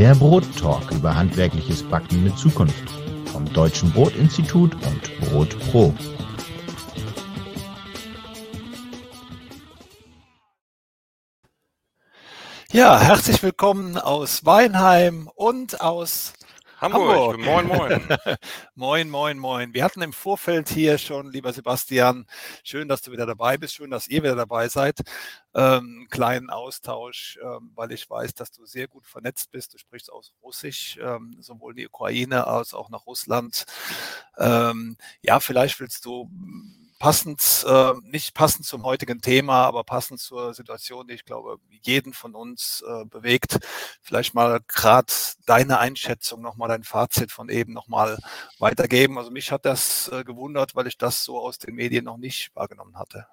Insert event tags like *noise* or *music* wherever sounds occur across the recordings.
Der Brottalk über handwerkliches Backen mit Zukunft vom Deutschen Brotinstitut und Brot Pro. Ja, herzlich willkommen aus Weinheim und aus Hamburg. Hamburg. Moin, moin. *laughs* moin, moin, moin. Wir hatten im Vorfeld hier schon, lieber Sebastian, schön, dass du wieder dabei bist, schön, dass ihr wieder dabei seid. Ähm, kleinen Austausch, ähm, weil ich weiß, dass du sehr gut vernetzt bist. Du sprichst aus Russisch, ähm, sowohl die Ukraine als auch nach Russland. Ähm, ja, vielleicht willst du passend, äh, nicht passend zum heutigen Thema, aber passend zur Situation, die ich glaube, jeden von uns äh, bewegt. Vielleicht mal gerade deine Einschätzung, nochmal dein Fazit von eben nochmal weitergeben. Also mich hat das äh, gewundert, weil ich das so aus den Medien noch nicht wahrgenommen hatte.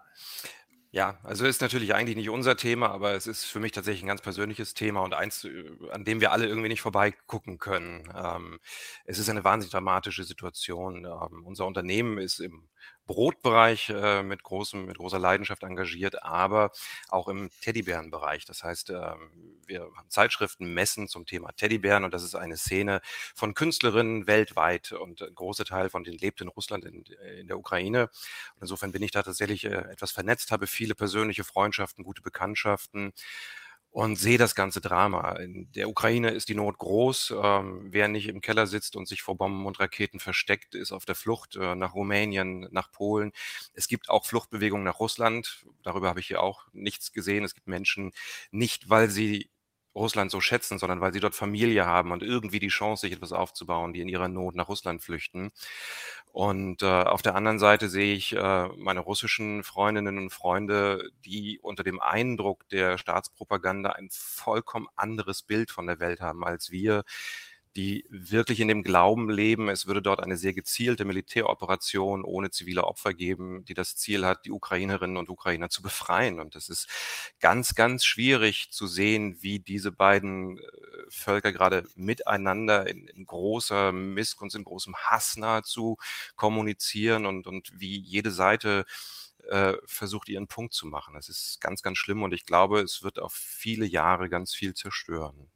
Ja, also ist natürlich eigentlich nicht unser Thema, aber es ist für mich tatsächlich ein ganz persönliches Thema und eins, äh, an dem wir alle irgendwie nicht vorbeigucken können. Ähm, es ist eine wahnsinnig dramatische Situation. Ähm, unser Unternehmen ist im Brotbereich äh, mit, großem, mit großer Leidenschaft engagiert, aber auch im Teddybärenbereich. Das heißt, äh, wir haben Zeitschriften, Messen zum Thema Teddybären und das ist eine Szene von Künstlerinnen weltweit und ein großer Teil von denen lebt in Russland, in, in der Ukraine. Und insofern bin ich da tatsächlich äh, etwas vernetzt, habe viele persönliche Freundschaften, gute Bekanntschaften und sehe das ganze Drama. In der Ukraine ist die Not groß. Ähm, wer nicht im Keller sitzt und sich vor Bomben und Raketen versteckt, ist auf der Flucht äh, nach Rumänien, nach Polen. Es gibt auch Fluchtbewegungen nach Russland. Darüber habe ich hier auch nichts gesehen. Es gibt Menschen, nicht weil sie Russland so schätzen, sondern weil sie dort Familie haben und irgendwie die Chance, sich etwas aufzubauen, die in ihrer Not nach Russland flüchten. Und äh, auf der anderen Seite sehe ich äh, meine russischen Freundinnen und Freunde, die unter dem Eindruck der Staatspropaganda ein vollkommen anderes Bild von der Welt haben als wir, die wirklich in dem Glauben leben, es würde dort eine sehr gezielte Militäroperation ohne zivile Opfer geben, die das Ziel hat, die Ukrainerinnen und Ukrainer zu befreien. Und es ist ganz, ganz schwierig zu sehen, wie diese beiden äh, Völker gerade miteinander in, in großer Missgunst, in großem Hass nahezu kommunizieren und, und wie jede Seite äh, versucht, ihren Punkt zu machen. Es ist ganz, ganz schlimm und ich glaube, es wird auf viele Jahre ganz viel zerstören.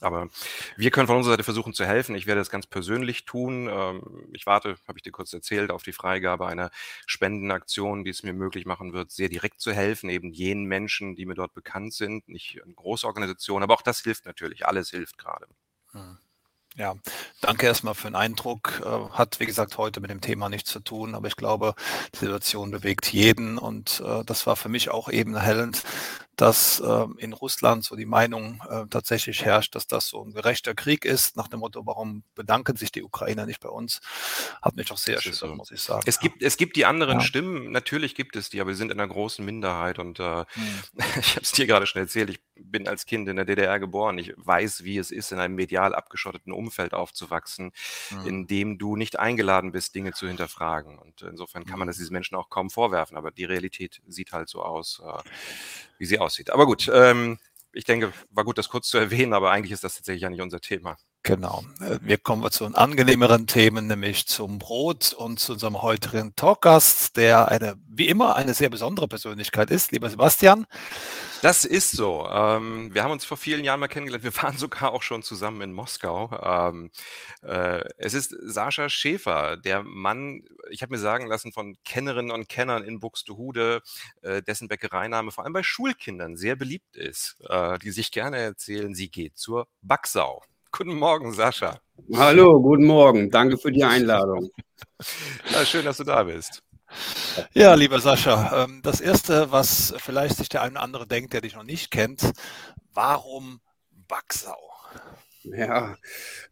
Aber wir können von unserer Seite versuchen zu helfen. Ich werde das ganz persönlich tun. Ähm, ich warte, habe ich dir kurz erzählt, auf die Freigabe einer Spendenaktion, die es mir möglich machen wird, sehr direkt zu helfen, eben jenen Menschen, die mir dort bekannt sind, nicht eine große Organisation, aber auch das hilft natürlich. Alles hilft gerade. Mhm. Ja, danke erstmal für den Eindruck. Äh, hat, wie gesagt, heute mit dem Thema nichts zu tun, aber ich glaube, die Situation bewegt jeden und äh, das war für mich auch eben erhellend, dass äh, in Russland so die Meinung äh, tatsächlich herrscht, dass das so ein gerechter Krieg ist, nach dem Motto, warum bedanken sich die Ukrainer nicht bei uns, hat mich auch sehr erschüttert, so. muss ich sagen. Es gibt, es gibt die anderen ja. Stimmen, natürlich gibt es die, aber wir sind in einer großen Minderheit und äh, hm. *laughs* ich habe es dir gerade schon erzählt, ich bin als Kind in der DDR geboren, ich weiß, wie es ist, in einem medial abgeschotteten Umfeld aufzuwachsen, hm. in dem du nicht eingeladen bist, Dinge zu hinterfragen und insofern kann man hm. das diesen Menschen auch kaum vorwerfen, aber die Realität sieht halt so aus, äh, wie sie aussieht aussieht. Aber gut, ähm, ich denke, war gut, das kurz zu erwähnen, aber eigentlich ist das tatsächlich ja nicht unser Thema. Genau. Äh, wir kommen zu angenehmeren Themen, nämlich zum Brot und zu unserem heutigen Talkgast, der eine, wie immer, eine sehr besondere Persönlichkeit ist. Lieber Sebastian, das ist so. Ähm, wir haben uns vor vielen Jahren mal kennengelernt. Wir waren *laughs* sogar auch schon zusammen in Moskau. Ähm, äh, es ist Sascha Schäfer, der Mann, ich habe mir sagen lassen von Kennerinnen und Kennern in Buxtehude, äh, dessen Bäckereiname vor allem bei Schulkindern sehr beliebt ist, die sich gerne erzählen, sie geht zur Backsau. Guten Morgen, Sascha. Hallo, guten Morgen. Danke für die Einladung. Ja, schön, dass du da bist. Ja, lieber Sascha, ähm, das Erste, was vielleicht sich der eine oder andere denkt, der dich noch nicht kennt, warum Backsau? Ja,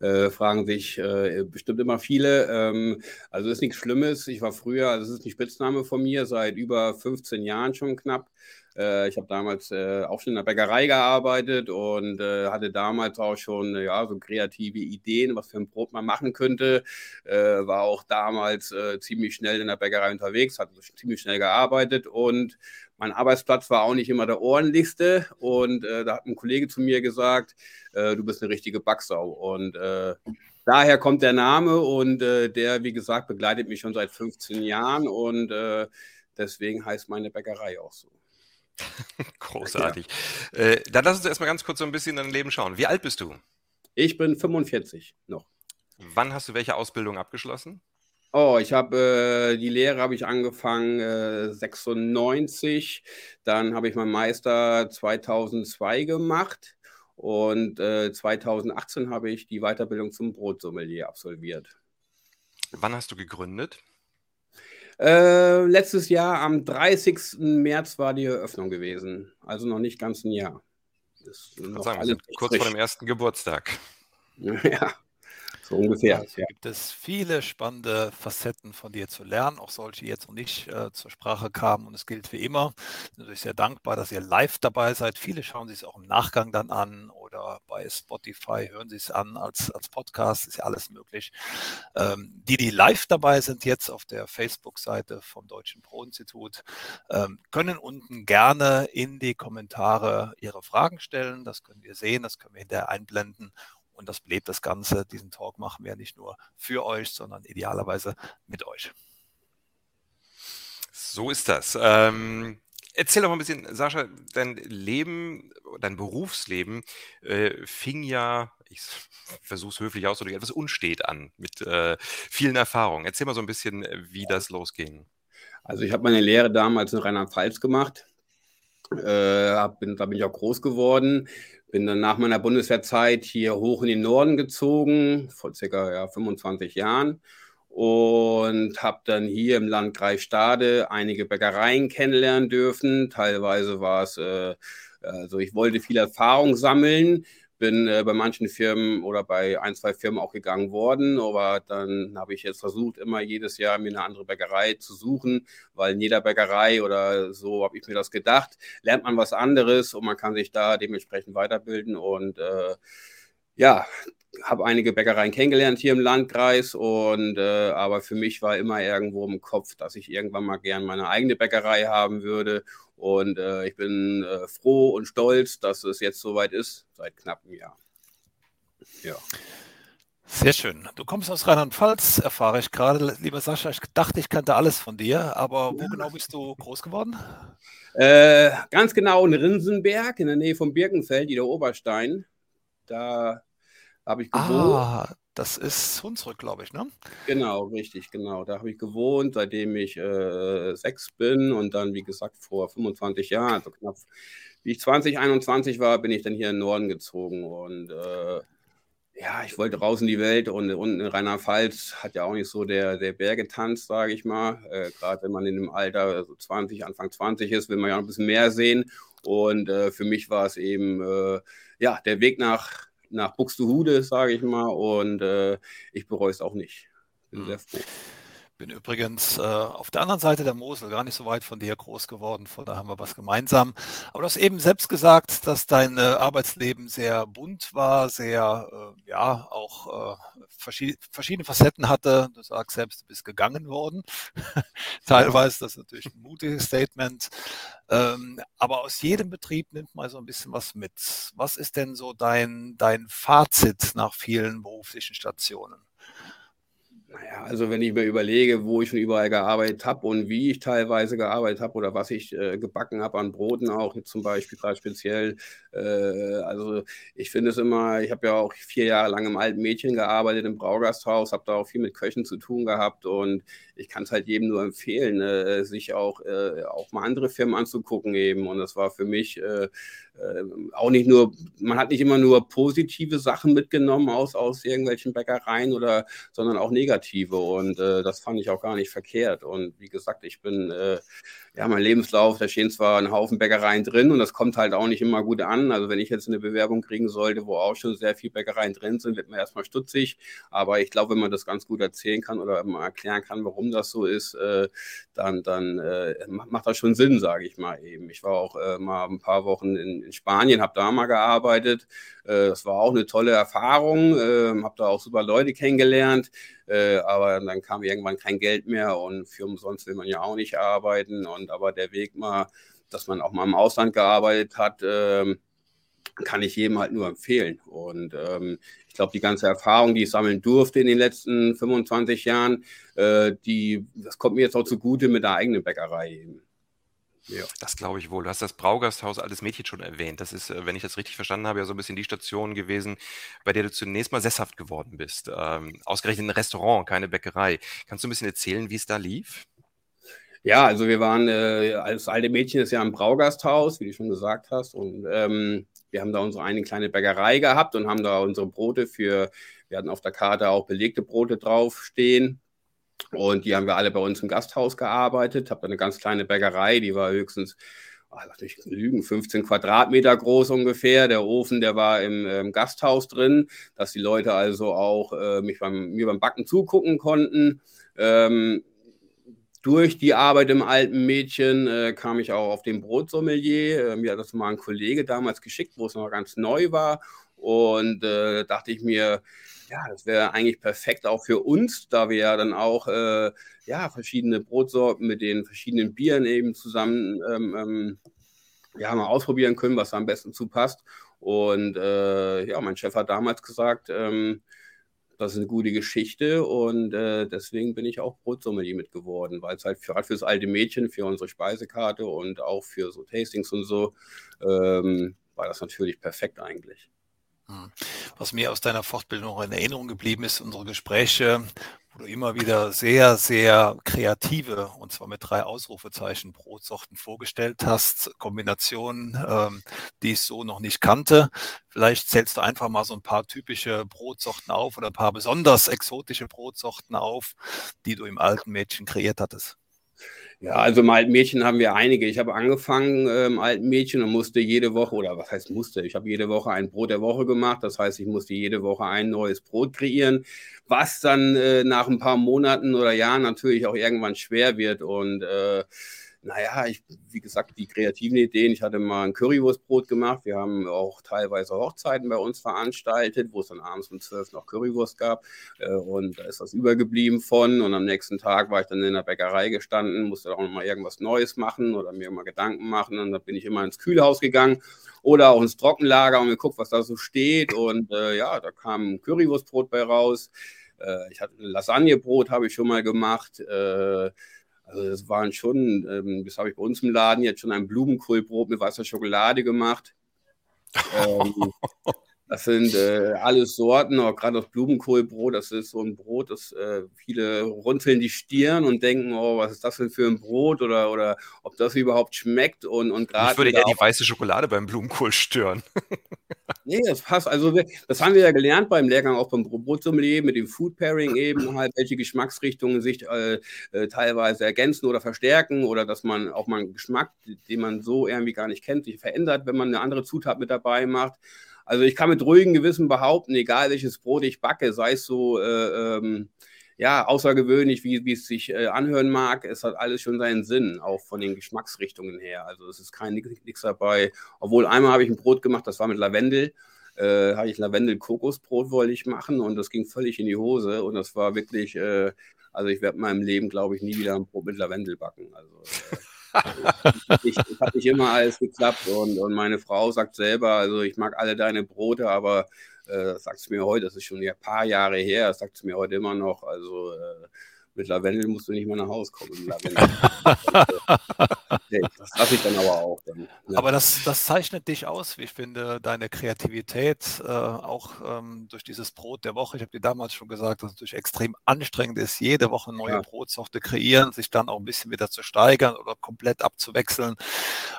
äh, fragen sich äh, bestimmt immer viele. Ähm, also ist nichts Schlimmes. Ich war früher, also es ist ein Spitzname von mir, seit über 15 Jahren schon knapp. Äh, ich habe damals äh, auch schon in der Bäckerei gearbeitet und äh, hatte damals auch schon ja, so kreative Ideen, was für ein Brot man machen könnte. Äh, war auch damals äh, ziemlich schnell in der Bäckerei unterwegs, hatte ziemlich schnell gearbeitet und mein Arbeitsplatz war auch nicht immer der ordentlichste. Und äh, da hat ein Kollege zu mir gesagt, du bist eine richtige Backsau. Und daher kommt der Name und der, wie gesagt, begleitet mich schon seit 15 Jahren und deswegen heißt meine Bäckerei auch so. *laughs* Großartig. Ja. Äh, dann lass uns erstmal ganz kurz so ein bisschen in dein Leben schauen. Wie alt bist du? Ich bin 45 noch. Wann hast du welche Ausbildung abgeschlossen? Oh, ich habe äh, die Lehre habe ich angefangen äh, 96, dann habe ich meinen Meister 2002 gemacht und äh, 2018 habe ich die Weiterbildung zum Brotsommelier absolviert. Wann hast du gegründet? Äh, letztes Jahr am 30. März war die Eröffnung gewesen, also noch nicht ganz ein Jahr. Ist noch sagen, wir sind kurz frisch. vor dem ersten Geburtstag. *laughs* Ja, so ungefähr. Also ja. gibt es viele spannende Facetten von dir zu lernen, auch solche, die jetzt noch nicht äh, zur Sprache kamen. Und es gilt wie immer, natürlich sehr dankbar, dass ihr live dabei seid. Viele schauen sich es auch im Nachgang dann an oder bei Spotify hören sie es an als, als Podcast, ist ja alles möglich. Ähm, die, die live dabei sind, jetzt auf der Facebook-Seite vom Deutschen Pro-Institut, ähm, können unten gerne in die Kommentare ihre Fragen stellen. Das können wir sehen, das können wir hinterher einblenden und das belebt das Ganze. Diesen Talk machen wir nicht nur für euch, sondern idealerweise mit euch. So ist das. Ähm, erzähl doch mal ein bisschen, Sascha, dein Leben, dein Berufsleben äh, fing ja, ich versuche es höflich auszudrücken, etwas unstet an, mit äh, vielen Erfahrungen. Erzähl mal so ein bisschen, wie das losging. Also ich habe meine Lehre damals in Rheinland-Pfalz gemacht. Äh, bin, da bin ich auch groß geworden. Bin dann nach meiner Bundeswehrzeit hier hoch in den Norden gezogen, vor circa ja, 25 Jahren. Und habe dann hier im Landkreis Stade einige Bäckereien kennenlernen dürfen. Teilweise war es, äh, also ich wollte viel Erfahrung sammeln, bin äh, bei manchen Firmen oder bei ein, zwei Firmen auch gegangen worden, aber dann habe ich jetzt versucht, immer jedes Jahr mir eine andere Bäckerei zu suchen, weil in jeder Bäckerei oder so habe ich mir das gedacht, lernt man was anderes und man kann sich da dementsprechend weiterbilden und äh, ja, habe einige Bäckereien kennengelernt hier im Landkreis und äh, aber für mich war immer irgendwo im Kopf, dass ich irgendwann mal gern meine eigene Bäckerei haben würde und äh, ich bin äh, froh und stolz, dass es jetzt soweit ist, seit knapp einem Jahr. Ja. Sehr schön. Du kommst aus Rheinland-Pfalz, erfahre ich gerade. Lieber Sascha, ich dachte, ich kannte alles von dir, aber wo genau bist du groß geworden? Äh, ganz genau in Rinsenberg, in der Nähe von Birkenfeld, die der Oberstein. Da habe ich gewohnt. Ah, das ist Hunsrück, glaube ich, ne? Genau, richtig, genau. Da habe ich gewohnt, seitdem ich äh, sechs bin und dann, wie gesagt, vor 25 Jahren, also knapp, wie ich 20, 21 war, bin ich dann hier in den Norden gezogen und äh, ja, ich wollte raus in die Welt und unten in Rheinland-Pfalz hat ja auch nicht so der, der Bergetanz, sage ich mal. Äh, Gerade wenn man in dem Alter so 20, Anfang 20 ist, will man ja noch ein bisschen mehr sehen. Und äh, für mich war es eben äh, ja der Weg nach nach Buxtehude, sage ich mal. Und äh, ich bereue es auch nicht. Bin mhm. sehr froh. Bin übrigens äh, auf der anderen Seite der Mosel, gar nicht so weit von dir groß geworden, von da haben wir was gemeinsam. Aber du hast eben selbst gesagt, dass dein äh, Arbeitsleben sehr bunt war, sehr, äh, ja, auch äh, verschied verschiedene Facetten hatte. Du sagst selbst, du bist gegangen worden. *laughs* Teilweise, das ist natürlich ein mutiges Statement. Ähm, aber aus jedem Betrieb nimmt man so ein bisschen was mit. Was ist denn so dein, dein Fazit nach vielen beruflichen Stationen? Naja, also wenn ich mir überlege, wo ich schon überall gearbeitet habe und wie ich teilweise gearbeitet habe oder was ich äh, gebacken habe an Broten auch zum Beispiel gerade speziell. Äh, also ich finde es immer, ich habe ja auch vier Jahre lang im alten Mädchen gearbeitet im Braugasthaus, habe da auch viel mit Köchen zu tun gehabt und ich kann es halt jedem nur empfehlen, äh, sich auch, äh, auch mal andere Firmen anzugucken eben und das war für mich äh, äh, auch nicht nur, man hat nicht immer nur positive Sachen mitgenommen aus, aus irgendwelchen Bäckereien oder, sondern auch negative. Und äh, das fand ich auch gar nicht verkehrt. Und wie gesagt, ich bin äh, ja, mein Lebenslauf, da stehen zwar ein Haufen Bäckereien drin und das kommt halt auch nicht immer gut an. Also wenn ich jetzt eine Bewerbung kriegen sollte, wo auch schon sehr viele Bäckereien drin sind, wird man erstmal stutzig. Aber ich glaube, wenn man das ganz gut erzählen kann oder mal erklären kann, warum das so ist, äh, dann, dann äh, macht das schon Sinn, sage ich mal eben. Ich war auch äh, mal ein paar Wochen in, in Spanien, habe da mal gearbeitet. Äh, das war auch eine tolle Erfahrung, äh, habe da auch super Leute kennengelernt. Äh, aber dann kam irgendwann kein Geld mehr und für umsonst will man ja auch nicht arbeiten. Und aber der Weg mal, dass man auch mal im Ausland gearbeitet hat, ähm, kann ich jedem halt nur empfehlen. Und ähm, ich glaube, die ganze Erfahrung, die ich sammeln durfte in den letzten 25 Jahren, äh, die, das kommt mir jetzt auch zugute mit der eigenen Bäckerei eben. Ja. Das glaube ich wohl. Du hast das Braugasthaus Altes Mädchen schon erwähnt. Das ist, äh, wenn ich das richtig verstanden habe, ja so ein bisschen die Station gewesen, bei der du zunächst mal sesshaft geworden bist. Ähm, ausgerechnet ein Restaurant, keine Bäckerei. Kannst du ein bisschen erzählen, wie es da lief? Ja, also wir waren, äh, als alte Mädchen ist ja ein Braugasthaus, wie du schon gesagt hast. Und ähm, wir haben da unsere eine kleine Bäckerei gehabt und haben da unsere Brote für, wir hatten auf der Karte auch belegte Brote draufstehen. Und die haben wir alle bei uns im Gasthaus gearbeitet. Habe eine ganz kleine Bäckerei, die war höchstens, oh, lass mich lügen, 15 Quadratmeter groß ungefähr. Der Ofen, der war im, im Gasthaus drin, dass die Leute also auch äh, mich beim, mir beim Backen zugucken konnten. Ähm, durch die Arbeit im alten Mädchen äh, kam ich auch auf den Brotsommelier. Äh, mir hat das mal ein Kollege damals geschickt, wo es noch ganz neu war. Und äh, dachte ich mir, ja, das wäre eigentlich perfekt auch für uns, da wir ja dann auch äh, ja, verschiedene Brotsorten mit den verschiedenen Bieren eben zusammen ähm, ähm, ja, mal ausprobieren können, was da am besten zupasst. Und äh, ja, mein Chef hat damals gesagt, ähm, das ist eine gute Geschichte und äh, deswegen bin ich auch Brotsommelier mit geworden, weil es halt für, für das alte Mädchen, für unsere Speisekarte und auch für so Tastings und so ähm, war das natürlich perfekt eigentlich. Hm. Was mir aus deiner Fortbildung in Erinnerung geblieben ist, unsere Gespräche, wo du immer wieder sehr, sehr kreative, und zwar mit drei Ausrufezeichen, Brotsorten vorgestellt hast, Kombinationen, ähm, die ich so noch nicht kannte. Vielleicht zählst du einfach mal so ein paar typische Brotsorten auf oder ein paar besonders exotische Brotsorten auf, die du im alten Mädchen kreiert hattest. Ja, also im alten Mädchen haben wir einige. Ich habe angefangen äh, im alten Mädchen und musste jede Woche, oder was heißt musste, ich habe jede Woche ein Brot der Woche gemacht. Das heißt, ich musste jede Woche ein neues Brot kreieren, was dann äh, nach ein paar Monaten oder Jahren natürlich auch irgendwann schwer wird. Und äh, naja, ich, wie gesagt, die kreativen Ideen. Ich hatte mal ein Currywurstbrot gemacht. Wir haben auch teilweise Hochzeiten bei uns veranstaltet, wo es dann abends um 12 noch Currywurst gab. Äh, und da ist das übergeblieben von. Und am nächsten Tag war ich dann in der Bäckerei gestanden, musste auch noch mal irgendwas Neues machen oder mir mal Gedanken machen. Und dann bin ich immer ins Kühlhaus gegangen oder auch ins Trockenlager und geguckt, was da so steht. Und äh, ja, da kam ein Currywurstbrot bei raus. Äh, ich hatte ein Lasagnebrot, habe ich schon mal gemacht. Also das waren schon, ähm, das habe ich bei uns im Laden jetzt schon ein Blumenkohlbrot mit weißer Schokolade gemacht. ähm, *laughs* das sind äh, alles Sorten, auch gerade das Blumenkohlbrot, das ist so ein Brot, das äh, viele runzeln die Stirn und denken, oh, was ist das denn für ein Brot oder, oder ob das überhaupt schmeckt und, und gerade. Ich würde eher die weiße Schokolade beim Blumenkohl stören. *laughs* nee, das passt. Also das haben wir ja gelernt beim Lehrgang auch beim Brotsommelier mit dem Food Pairing eben halt, welche Geschmacksrichtungen sich äh, äh, teilweise ergänzen oder verstärken oder dass man auch mal einen Geschmack, den man so irgendwie gar nicht kennt, sich verändert, wenn man eine andere Zutat mit dabei macht. Also ich kann mit ruhigem Gewissen behaupten, egal welches Brot ich backe, sei es so äh, ähm, ja, außergewöhnlich, wie, wie es sich äh, anhören mag, es hat alles schon seinen Sinn, auch von den Geschmacksrichtungen her. Also es ist kein nichts dabei. Obwohl einmal habe ich ein Brot gemacht, das war mit Lavendel. Äh, habe ich Lavendel-Kokosbrot wollte ich machen und das ging völlig in die Hose und das war wirklich, äh, also ich werde in meinem Leben, glaube ich, nie wieder ein Brot mit Lavendel backen. Also äh, ich, es hat nicht immer alles geklappt und, und meine Frau sagt selber, also ich mag alle deine Brote, aber äh, sagt es mir heute, das ist schon ein paar Jahre her, sagt es mir heute immer noch, also äh, mit Lavendel musst du nicht mehr nach Hause kommen. *laughs* das lasse ich dann aber auch. Dann, ja. Aber das, das zeichnet dich aus, wie ich finde, deine Kreativität, äh, auch ähm, durch dieses Brot der Woche. Ich habe dir damals schon gesagt, dass es natürlich extrem anstrengend ist, jede Woche eine neue ja. Brotsorte kreieren, sich dann auch ein bisschen wieder zu steigern oder komplett abzuwechseln.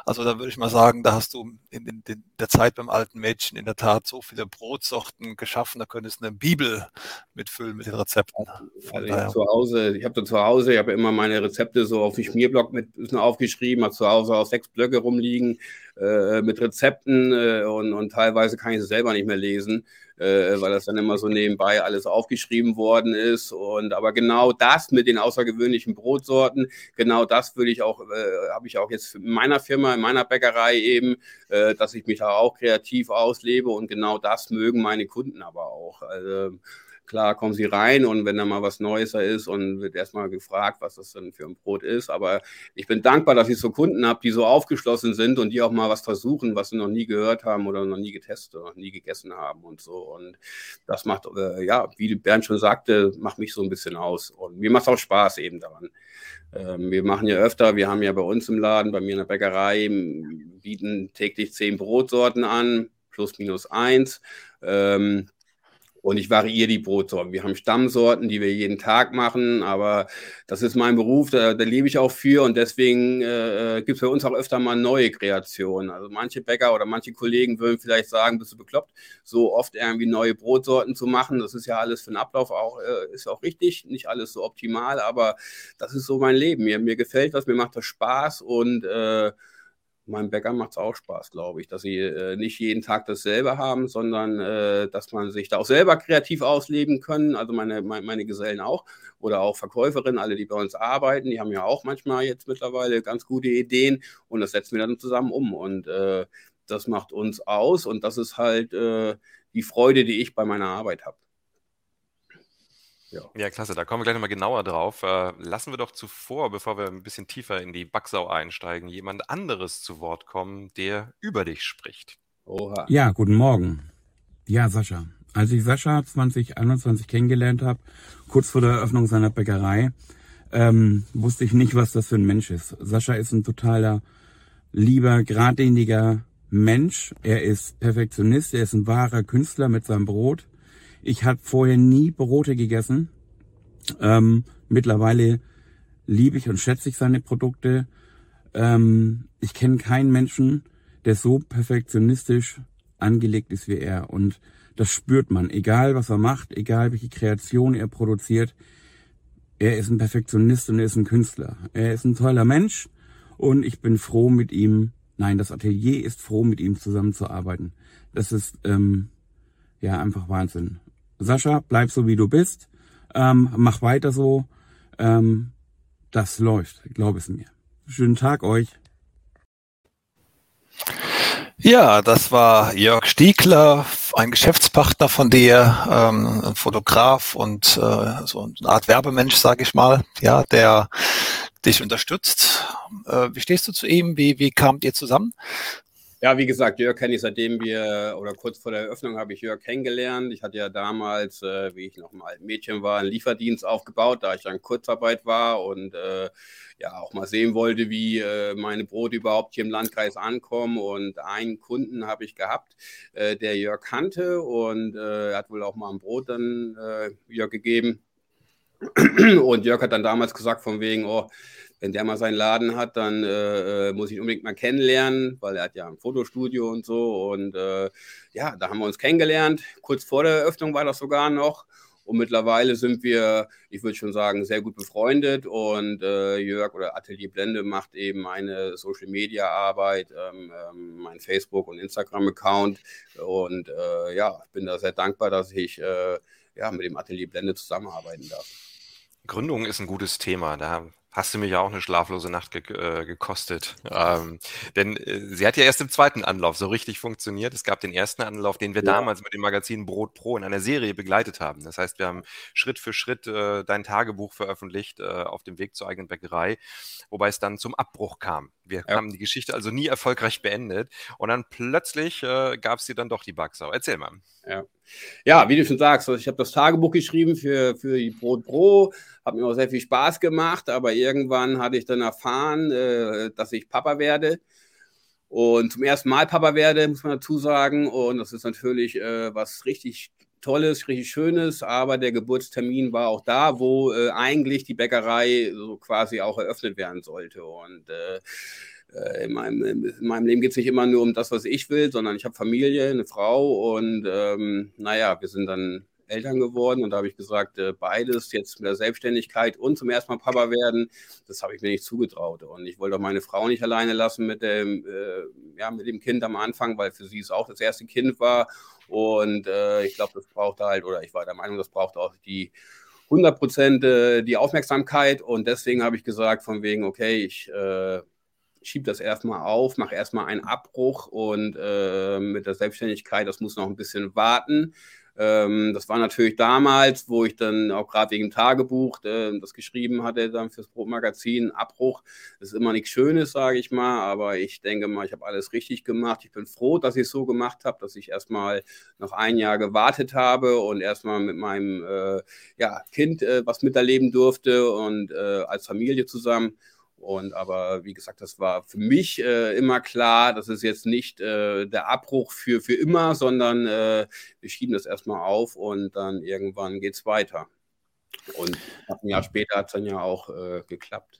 Also da würde ich mal sagen, da hast du in, in, in der Zeit beim alten Mädchen in der Tat so viele Brotsorten geschaffen, da könntest du eine Bibel mitfüllen mit den Rezepten. Also zu Hause ich habe da zu Hause, ich habe immer meine Rezepte so auf dem Schmierblock mit aufgeschrieben, habe zu Hause auch sechs Blöcke rumliegen äh, mit Rezepten äh, und, und teilweise kann ich es selber nicht mehr lesen, äh, weil das dann immer so nebenbei alles aufgeschrieben worden ist. Und aber genau das mit den außergewöhnlichen Brotsorten, genau das würde ich auch, äh, habe ich auch jetzt in meiner Firma, in meiner Bäckerei eben, äh, dass ich mich da auch kreativ auslebe und genau das mögen meine Kunden aber auch. Also, Klar kommen sie rein und wenn da mal was Neues da ist und wird erstmal gefragt, was das denn für ein Brot ist. Aber ich bin dankbar, dass ich so Kunden habe, die so aufgeschlossen sind und die auch mal was versuchen, was sie noch nie gehört haben oder noch nie getestet oder noch nie gegessen haben und so. Und das macht, äh, ja, wie Bernd schon sagte, macht mich so ein bisschen aus. Und mir macht es auch Spaß eben daran. Ähm, wir machen ja öfter, wir haben ja bei uns im Laden, bei mir in der Bäckerei, bieten täglich zehn Brotsorten an, plus minus eins. Ähm, und ich variiere die Brotsorten. Wir haben Stammsorten, die wir jeden Tag machen, aber das ist mein Beruf, da, da lebe ich auch für und deswegen äh, gibt es bei uns auch öfter mal neue Kreationen. Also manche Bäcker oder manche Kollegen würden vielleicht sagen, bist du bekloppt, so oft irgendwie neue Brotsorten zu machen. Das ist ja alles für den Ablauf auch, äh, ist auch richtig, nicht alles so optimal, aber das ist so mein Leben. Mir, mir gefällt das, mir macht das Spaß und äh, meinem Bäcker macht es auch Spaß, glaube ich, dass sie äh, nicht jeden Tag dasselbe haben, sondern äh, dass man sich da auch selber kreativ ausleben können. Also meine, meine, meine Gesellen auch oder auch Verkäuferinnen, alle, die bei uns arbeiten, die haben ja auch manchmal jetzt mittlerweile ganz gute Ideen und das setzen wir dann zusammen um. Und äh, das macht uns aus und das ist halt äh, die Freude, die ich bei meiner Arbeit habe. Ja. ja, klasse. Da kommen wir gleich nochmal genauer drauf. Äh, lassen wir doch zuvor, bevor wir ein bisschen tiefer in die Backsau einsteigen, jemand anderes zu Wort kommen, der über dich spricht. Oha. Ja, guten Morgen. Ja, Sascha. Als ich Sascha 2021 kennengelernt habe, kurz vor der Eröffnung seiner Bäckerei, ähm, wusste ich nicht, was das für ein Mensch ist. Sascha ist ein totaler, lieber, geradliniger Mensch. Er ist Perfektionist, er ist ein wahrer Künstler mit seinem Brot. Ich habe vorher nie Brote gegessen. Ähm, mittlerweile liebe ich und schätze ich seine Produkte. Ähm, ich kenne keinen Menschen, der so perfektionistisch angelegt ist wie er. Und das spürt man, egal was er macht, egal welche Kreation er produziert. Er ist ein Perfektionist und er ist ein Künstler. Er ist ein toller Mensch und ich bin froh mit ihm. Nein, das Atelier ist froh, mit ihm zusammenzuarbeiten. Das ist ähm, ja einfach Wahnsinn. Sascha, bleib so wie du bist, ähm, mach weiter so. Ähm, das läuft, glaub es mir. Schönen Tag euch. Ja, das war Jörg Stiegler, ein Geschäftspartner von dir, ähm, ein Fotograf und äh, so eine Art Werbemensch, sage ich mal, ja, der dich unterstützt. Äh, wie stehst du zu ihm? Wie, wie kamt ihr zusammen? Ja, wie gesagt, Jörg kenne ich seitdem wir, oder kurz vor der Eröffnung habe ich Jörg kennengelernt. Ich hatte ja damals, äh, wie ich noch mal Mädchen war, einen Lieferdienst aufgebaut, da ich dann Kurzarbeit war und äh, ja auch mal sehen wollte, wie äh, meine Brote überhaupt hier im Landkreis ankommen. Und einen Kunden habe ich gehabt, äh, der Jörg kannte und äh, er hat wohl auch mal ein Brot dann äh, Jörg gegeben. Und Jörg hat dann damals gesagt, von wegen, oh, wenn der mal seinen Laden hat, dann äh, äh, muss ich ihn unbedingt mal kennenlernen, weil er hat ja ein Fotostudio und so. Und äh, ja, da haben wir uns kennengelernt. Kurz vor der Eröffnung war das sogar noch. Und mittlerweile sind wir, ich würde schon sagen, sehr gut befreundet. Und äh, Jörg oder Atelier Blende macht eben meine Social Media Arbeit, ähm, ähm, mein Facebook- und Instagram-Account. Und äh, ja, ich bin da sehr dankbar, dass ich äh, ja, mit dem Atelier Blende zusammenarbeiten darf. Gründung ist ein gutes Thema. Da hast du mich ja auch eine schlaflose Nacht ge äh, gekostet. Ähm, denn äh, sie hat ja erst im zweiten Anlauf so richtig funktioniert. Es gab den ersten Anlauf, den wir ja. damals mit dem Magazin Brot Pro in einer Serie begleitet haben. Das heißt, wir haben Schritt für Schritt äh, dein Tagebuch veröffentlicht äh, auf dem Weg zur eigenen Bäckerei, wobei es dann zum Abbruch kam. Wir ja. haben die Geschichte also nie erfolgreich beendet und dann plötzlich äh, gab es dir dann doch die Backsau. Erzähl mal. Ja. Ja, wie du schon sagst, ich habe das Tagebuch geschrieben für, für die Brot Pro, hat mir auch sehr viel Spaß gemacht, aber irgendwann hatte ich dann erfahren, äh, dass ich Papa werde und zum ersten Mal Papa werde, muss man dazu sagen. Und das ist natürlich äh, was richtig Tolles, richtig Schönes, aber der Geburtstermin war auch da, wo äh, eigentlich die Bäckerei so quasi auch eröffnet werden sollte. Und äh in meinem, in meinem Leben geht es nicht immer nur um das, was ich will, sondern ich habe Familie, eine Frau und ähm, naja, wir sind dann Eltern geworden und da habe ich gesagt, äh, beides jetzt mit der Selbstständigkeit und zum ersten Mal Papa werden, das habe ich mir nicht zugetraut. Und ich wollte auch meine Frau nicht alleine lassen mit dem, äh, ja, mit dem Kind am Anfang, weil für sie es auch das erste Kind war. Und äh, ich glaube, das brauchte halt, oder ich war der Meinung, das braucht auch die 100 Prozent äh, die Aufmerksamkeit. Und deswegen habe ich gesagt, von wegen, okay, ich schiebe das erstmal auf, mache erstmal einen Abbruch und äh, mit der Selbstständigkeit, das muss noch ein bisschen warten Ähm, das war natürlich damals, wo ich dann auch gerade wegen Tagebuch äh, das geschrieben hatte, dann fürs Brotmagazin, Abbruch. Das ist immer nichts Schönes, sage ich mal, aber ich denke mal, ich habe alles richtig gemacht. Ich bin froh, dass ich es so gemacht habe, dass ich erstmal noch ein Jahr gewartet habe und erstmal mit meinem äh, ja, Kind äh, was miterleben durfte und äh, als Familie zusammen. Und aber wie gesagt, das war für mich äh, immer klar, das ist jetzt nicht äh, der Abbruch für, für immer, sondern äh, wir schieben das erstmal auf und dann irgendwann geht es weiter. Und ein Jahr später hat es dann ja auch äh, geklappt.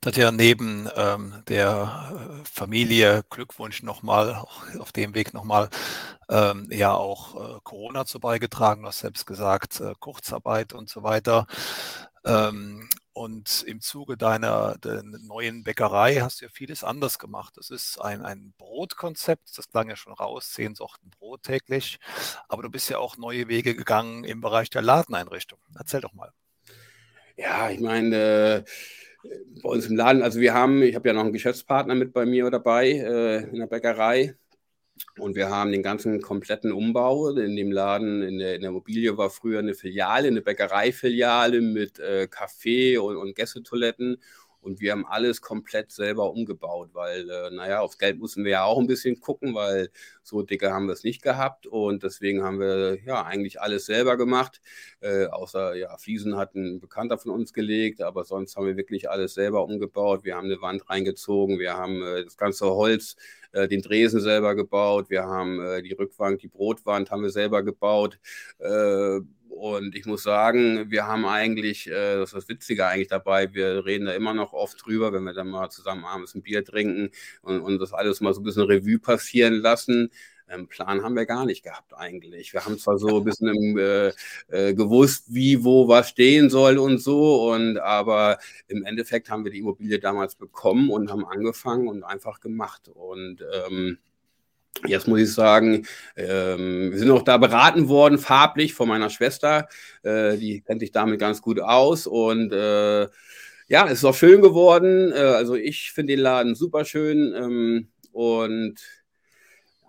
Das ja neben ähm, der äh, Familie Glückwunsch nochmal, *laughs* auf dem Weg nochmal, ähm, ja auch äh, Corona zu beigetragen, du hast selbst gesagt, Kurzarbeit und so weiter. Ähm, und im Zuge deiner neuen Bäckerei hast du ja vieles anders gemacht. Das ist ein, ein Brotkonzept, das klang ja schon raus, zehn Sorten Brot täglich. Aber du bist ja auch neue Wege gegangen im Bereich der Ladeneinrichtung. Erzähl doch mal. Ja, ich meine, äh, bei uns im Laden, also wir haben, ich habe ja noch einen Geschäftspartner mit bei mir dabei äh, in der Bäckerei. Und wir haben den ganzen kompletten Umbau. In dem Laden, in der, in der Immobilie war früher eine Filiale, eine Bäckereifiliale mit äh, Café und, und Gästetoiletten. Und wir haben alles komplett selber umgebaut, weil, äh, naja, aufs Geld mussten wir ja auch ein bisschen gucken, weil so dicke haben wir es nicht gehabt. Und deswegen haben wir ja eigentlich alles selber gemacht. Äh, außer, ja, Fliesen hat ein Bekannter von uns gelegt, aber sonst haben wir wirklich alles selber umgebaut. Wir haben eine Wand reingezogen, wir haben äh, das ganze Holz äh, den Dresen selber gebaut, wir haben äh, die Rückwand, die Brotwand haben wir selber gebaut. Äh, und ich muss sagen, wir haben eigentlich, das ist das Witzige eigentlich dabei, wir reden da immer noch oft drüber, wenn wir dann mal zusammen abends ein Bier trinken und, und das alles mal so ein bisschen Revue passieren lassen. Einen Plan haben wir gar nicht gehabt eigentlich. Wir haben zwar so ein bisschen im, äh, äh, gewusst, wie, wo, was stehen soll und so, und aber im Endeffekt haben wir die Immobilie damals bekommen und haben angefangen und einfach gemacht. Und ähm, Jetzt muss ich sagen, ähm, wir sind auch da beraten worden, farblich von meiner Schwester. Äh, die kennt sich damit ganz gut aus. Und äh, ja, es ist auch schön geworden. Äh, also ich finde den Laden super schön. Ähm, und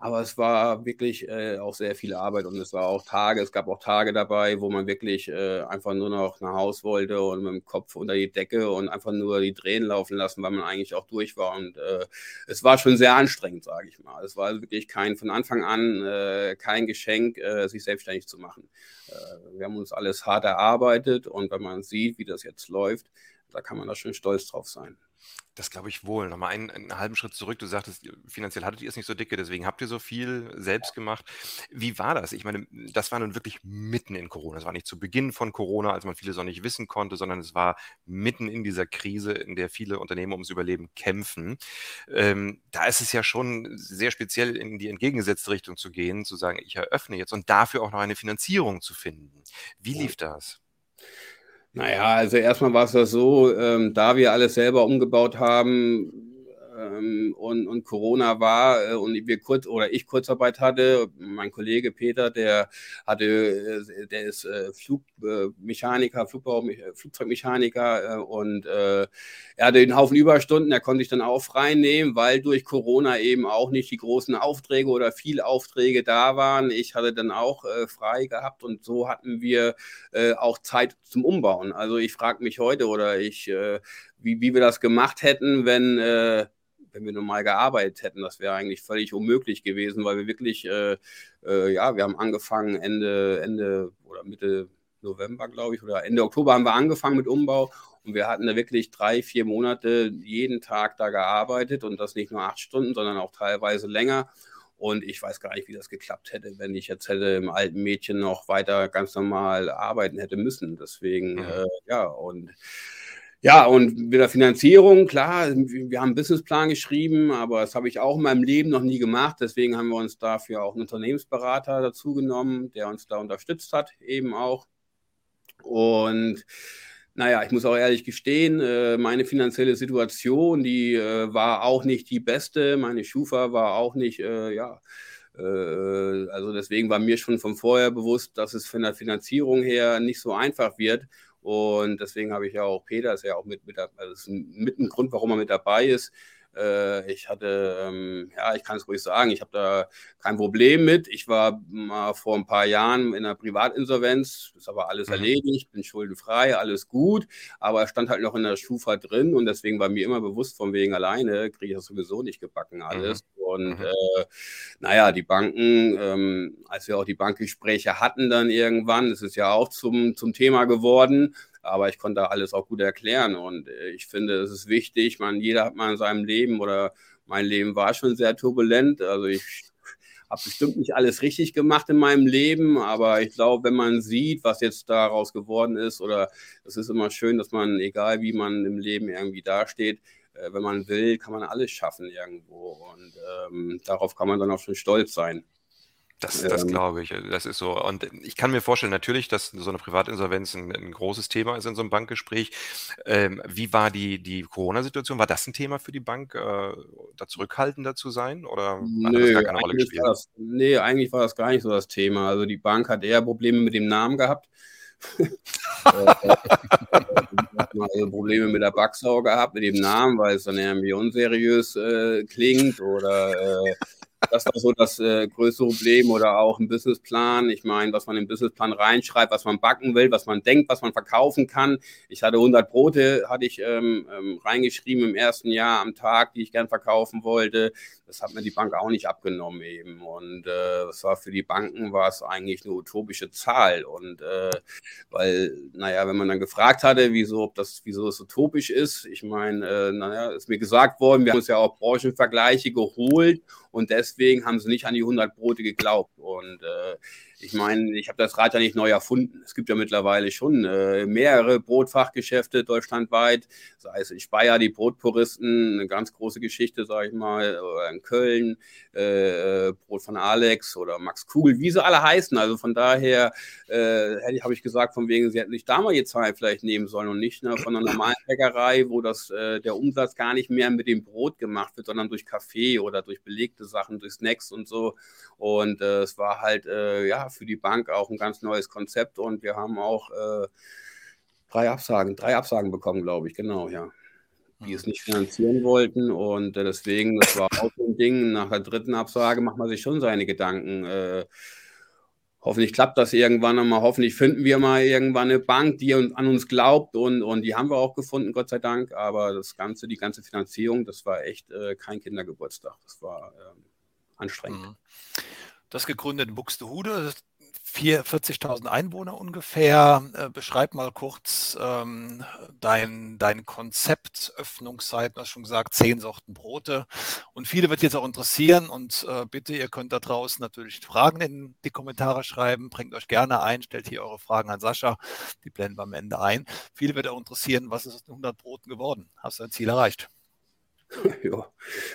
aber es war wirklich äh, auch sehr viel Arbeit und es war auch Tage, es gab auch Tage dabei, wo man wirklich äh, einfach nur noch nach Haus wollte und mit dem Kopf unter die Decke und einfach nur die Tränen laufen lassen, weil man eigentlich auch durch war. Und äh, es war schon sehr anstrengend, sage ich mal. Es war wirklich kein, von Anfang an äh, kein Geschenk, äh, sich selbstständig zu machen. Äh, wir haben uns alles hart erarbeitet und wenn man sieht, wie das jetzt läuft, da kann man da schon stolz drauf sein. Das glaube ich wohl. Nochmal einen, einen halben Schritt zurück. Du sagtest, finanziell hattet ihr es nicht so dicke, deswegen habt ihr so viel selbst gemacht. Wie war das? Ich meine, das war nun wirklich mitten in Corona. Es war nicht zu Beginn von Corona, als man vieles noch nicht wissen konnte, sondern es war mitten in dieser Krise, in der viele Unternehmen ums Überleben kämpfen. Ähm, da ist es ja schon sehr speziell in die entgegengesetzte Richtung zu gehen, zu sagen, ich eröffne jetzt und dafür auch noch eine Finanzierung zu finden. Wie lief das? Naja, also erstmal war es ja so, ähm, da wir alles selber umgebaut haben, ähm, und, und Corona war äh, und wir kurz oder ich Kurzarbeit hatte, mein Kollege Peter, der hatte, äh, der ist äh, Flugmechaniker, Flugbau, Flugzeugmechaniker und er hatte einen Haufen Überstunden, er konnte sich dann auch frei nehmen, weil durch Corona eben auch nicht die großen Aufträge oder viele Aufträge da waren. Ich hatte dann auch frei gehabt und so hatten wir auch Zeit zum Umbauen. Also ich frage mich heute oder ich wie, wie wir das gemacht hätten, wenn, äh, wenn wir normal gearbeitet hätten. Das wäre eigentlich völlig unmöglich gewesen, weil wir wirklich, äh, äh, ja, wir haben angefangen Ende, Ende oder Mitte November, glaube ich, oder Ende Oktober haben wir angefangen mit Umbau und wir hatten da wirklich drei, vier Monate jeden Tag da gearbeitet und das nicht nur acht Stunden, sondern auch teilweise länger. Und ich weiß gar nicht, wie das geklappt hätte, wenn ich jetzt hätte im alten Mädchen noch weiter ganz normal arbeiten hätte müssen. Deswegen, mhm. äh, ja, und ja, und mit der Finanzierung, klar, wir haben einen Businessplan geschrieben, aber das habe ich auch in meinem Leben noch nie gemacht. Deswegen haben wir uns dafür auch einen Unternehmensberater dazu genommen, der uns da unterstützt hat, eben auch. Und naja, ich muss auch ehrlich gestehen, äh, meine finanzielle Situation, die äh, war auch nicht die beste. Meine Schufa war auch nicht, äh, ja, also deswegen war mir schon von vorher bewusst, dass es von der Finanzierung her nicht so einfach wird. Und deswegen habe ich ja auch Peter, ist ja auch mit, mit, also ist mit ein Grund, warum er mit dabei ist, Äh, ich hatte, ähm, ja, ich kann es ruhig sagen, ich habe da kein Problem mit. Ich war mal vor ein paar Jahren in einer Privatinsolvenz, ist aber alles mhm. erledigt, bin schuldenfrei, alles gut, aber stand halt noch in der Schufa drin und deswegen war mir immer bewusst, von wegen alleine kriege ich das sowieso nicht gebacken alles. Mhm. Und mhm. äh, naja, die Banken, ähm, als wir auch die Bankgespräche hatten dann irgendwann, das ist ja auch zum, zum Thema geworden, aber ich konnte alles auch gut erklären und äh, ich finde, es ist wichtig, man, jeder hat mal in seinem Leben oder mein Leben war schon sehr turbulent, also ich habe bestimmt nicht alles richtig gemacht in meinem Leben, aber ich glaube, wenn man sieht, was jetzt daraus geworden ist, oder es ist immer schön, dass man, egal wie man im Leben irgendwie dasteht, äh, wenn man will, kann man alles schaffen irgendwo. Und ähm, darauf kann man dann auch schon stolz sein. Das, das ähm, glaube ich. Das ist so. Und ich kann mir vorstellen, natürlich, dass so eine Privatinsolvenz ein, ein großes Thema ist in so einem Bankgespräch. Ähm, wie war die, die Corona-Situation? War das ein Thema für die Bank, äh, da zurückhaltender zu sein? Oder hat das gar keine Rolle gespielt? Das, nee, eigentlich war das gar nicht so das Thema. Also die Bank hat eher Probleme mit dem Namen gehabt. *laughs* also Probleme mit der Backsau gehabt, mit dem Namen, weil es dann irgendwie unseriös äh, klingt oder äh, das war so das äh, größte Problem oder auch ein Businessplan. Ich meine, was man im Businessplan reinschreibt, was man backen will, was man denkt, was man verkaufen kann. Ich hatte 100 Brote, hatte ich ähm, ähm, reingeschrieben im ersten Jahr am Tag, die ich gern verkaufen wollte. Das hat mir die Bank auch nicht abgenommen eben. Und äh, das war für die Banken war es eigentlich eine utopische Zahl. Und äh, weil, naja, wenn man dann gefragt hatte, wieso, ob das, wieso es utopisch ist, ich meine, äh, naja, ist mir gesagt worden, wir haben uns ja auch Branchenvergleiche geholt und deswegen haben sie nicht an die 100 Brote geglaubt. Und äh, ich meine, ich habe das Rad ja nicht neu erfunden. Es gibt ja mittlerweile schon äh, mehrere Brotfachgeschäfte deutschlandweit, sei es in Speyer, die Brotpuristen, eine ganz große Geschichte, sage ich mal, oder in Köln, äh, äh, Brot von Alex oder Max Kugel, wie sie alle heißen. Also von daher äh, habe ich gesagt, von wegen, sie hätten sich da mal die Zahl vielleicht nehmen sollen und nicht ne, von einer normalen Bäckerei, wo das, äh, der Umsatz gar nicht mehr mit dem Brot gemacht wird, sondern durch Kaffee oder durch belegte Sachen, durch Snacks und so. Und äh, es war halt, ja, für die Bank auch ein ganz neues Konzept und wir haben auch äh, drei Absagen, drei Absagen bekommen, glaube ich, genau, ja. Die es nicht finanzieren wollten und äh, deswegen, das war auch so ein Ding. Nach der dritten Absage macht man sich schon seine Gedanken. Äh, hoffentlich klappt das irgendwann einmal. Hoffentlich finden wir mal irgendwann eine Bank, die an uns glaubt und, und die haben wir auch gefunden, Gott sei Dank. Aber das Ganze, die ganze Finanzierung, das war echt äh, kein Kindergeburtstag. Das war ähm, anstrengend. Mhm. Das gegründet in Buxtehude, 40.000 Einwohner ungefähr. Äh, beschreib mal kurz ähm, dein, dein Konzept, Öffnungszeiten, du hast schon gesagt, zehn Sorten Brote. Und viele wird jetzt auch interessieren und äh, bitte, ihr könnt da draußen natürlich Fragen in die Kommentare schreiben, bringt euch gerne ein, stellt hier eure Fragen an Sascha, die blenden wir am Ende ein. Viele wird auch interessieren, was ist aus den 100 Broten geworden? Hast du dein Ziel erreicht? *laughs* Ja,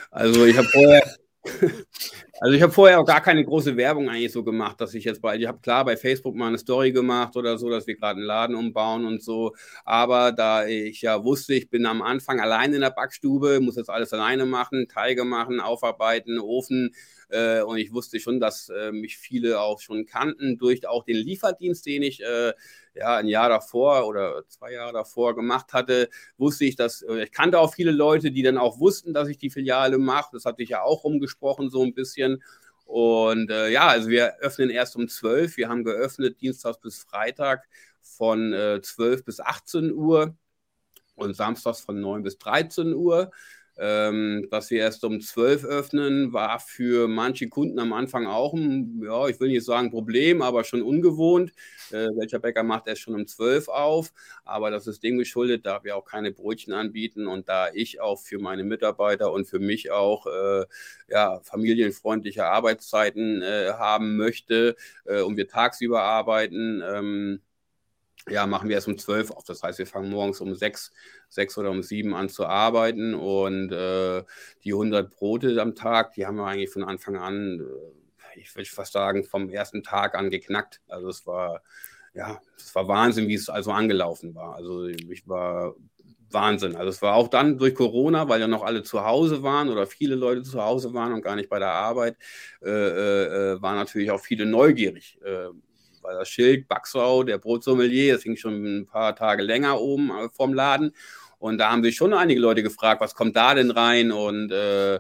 also ich habe vorher *laughs* also ich habe vorher auch gar keine große Werbung eigentlich so gemacht, dass ich jetzt bei, ich habe klar bei Facebook mal eine Story gemacht oder so, dass wir gerade einen Laden umbauen und so, aber da ich ja wusste, ich bin am Anfang allein in der Backstube, muss jetzt alles alleine machen, Teige machen, aufarbeiten, Ofen äh, und ich wusste schon, dass äh, mich viele auch schon kannten durch auch den Lieferdienst, den ich äh, ja, ein Jahr davor oder zwei Jahre davor gemacht hatte, wusste ich, dass ich kannte auch viele Leute, die dann auch wussten, dass ich die Filiale mache. Das hatte ich ja auch rumgesprochen so ein bisschen. Und äh, ja, also wir öffnen erst um 12. Wir haben geöffnet Dienstags bis Freitag von äh, 12 bis 18 Uhr und samstags von 9 bis 13 Uhr. Ähm, dass wir erst um 12 öffnen, war für manche Kunden am Anfang auch ein, ja, ich will nicht sagen Problem, aber schon ungewohnt. Äh, welcher Bäcker macht erst schon um 12 auf? Aber das ist dem geschuldet, da wir auch keine Brötchen anbieten und da ich auch für meine Mitarbeiter und für mich auch äh, ja, familienfreundliche Arbeitszeiten äh, haben möchte äh, und wir tagsüber arbeiten. Ähm, ja, machen wir erst um 12 auf. Das heißt, wir fangen morgens um 6, 6 oder um 7 an zu arbeiten und äh, die 100 Brote am Tag, die haben wir eigentlich von Anfang an, äh, ich würde fast sagen, vom ersten Tag an geknackt. Also es war, ja, es war Wahnsinn, wie es also angelaufen war. Also ich war Wahnsinn. Also es war auch dann durch Corona, weil ja noch alle zu Hause waren oder viele Leute zu Hause waren und gar nicht bei der Arbeit, äh, äh, äh waren natürlich auch viele neugierig. Äh, weil das Schild Baxau, der Brotsommelier, das hing schon ein paar Tage länger oben äh, vom Laden. Und da haben sich schon einige Leute gefragt, was kommt da denn rein? Und äh,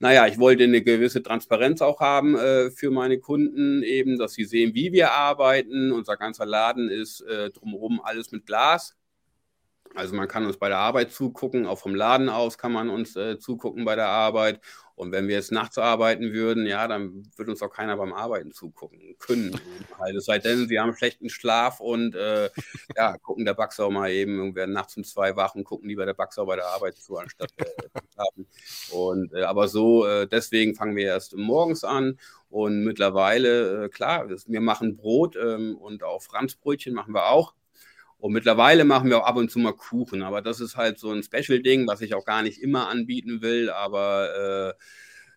naja, ich wollte eine gewisse Transparenz auch haben äh, für meine Kunden, eben, dass sie sehen, wie wir arbeiten. Unser ganzer Laden ist äh, drumherum alles mit Glas. Also man kann uns bei der Arbeit zugucken, auch vom Laden aus kann man uns äh, zugucken bei der Arbeit. Und wenn wir jetzt nachts arbeiten würden, ja, dann würde uns auch keiner beim Arbeiten zugucken können. Also es sei denn, sie haben schlechten Schlaf und äh, ja, gucken der Backsau mal eben, und werden nachts um zwei Wachen, gucken lieber der Backsau bei der Arbeit zu, anstatt äh, zu schlafen. Und äh, aber so, äh, deswegen fangen wir erst morgens an. Und mittlerweile, äh, klar, wir machen Brot ähm, und auch Franzbrötchen machen wir auch. Und mittlerweile machen wir auch ab und zu mal Kuchen, aber das ist halt so ein Special-Ding, was ich auch gar nicht immer anbieten will. Aber äh,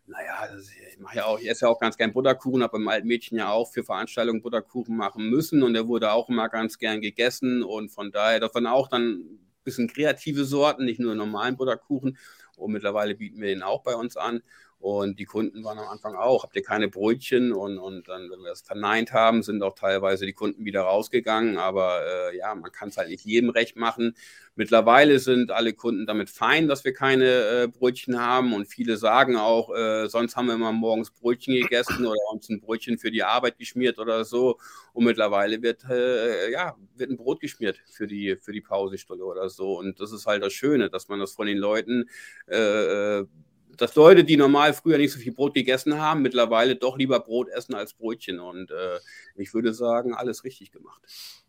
naja, ich mache ja auch, ich esse ja auch ganz gern Butterkuchen, habe beim alten Mädchen ja auch für Veranstaltungen Butterkuchen machen müssen und der wurde auch immer ganz gern gegessen und von daher davon auch dann ein bisschen kreative Sorten, nicht nur normalen Butterkuchen. Und mittlerweile bieten wir den auch bei uns an. Und die Kunden waren am Anfang auch, habt ihr keine Brötchen? Und, und dann, wenn wir das verneint haben, sind auch teilweise die Kunden wieder rausgegangen. Aber äh, ja, man kann es halt nicht jedem recht machen. Mittlerweile sind alle Kunden damit fein, dass wir keine äh, Brötchen haben. Und viele sagen auch, äh, sonst haben wir immer morgens Brötchen gegessen oder uns ein Brötchen für die Arbeit geschmiert oder so. Und mittlerweile wird, äh, ja, wird ein Brot geschmiert für die, für die Pausestunde oder so. Und das ist halt das Schöne, dass man das von den Leuten äh, äh dass Leute, die normal früher nicht so viel Brot gegessen haben, mittlerweile doch lieber Brot essen als Brötchen. Und äh, ich würde sagen, alles richtig gemacht.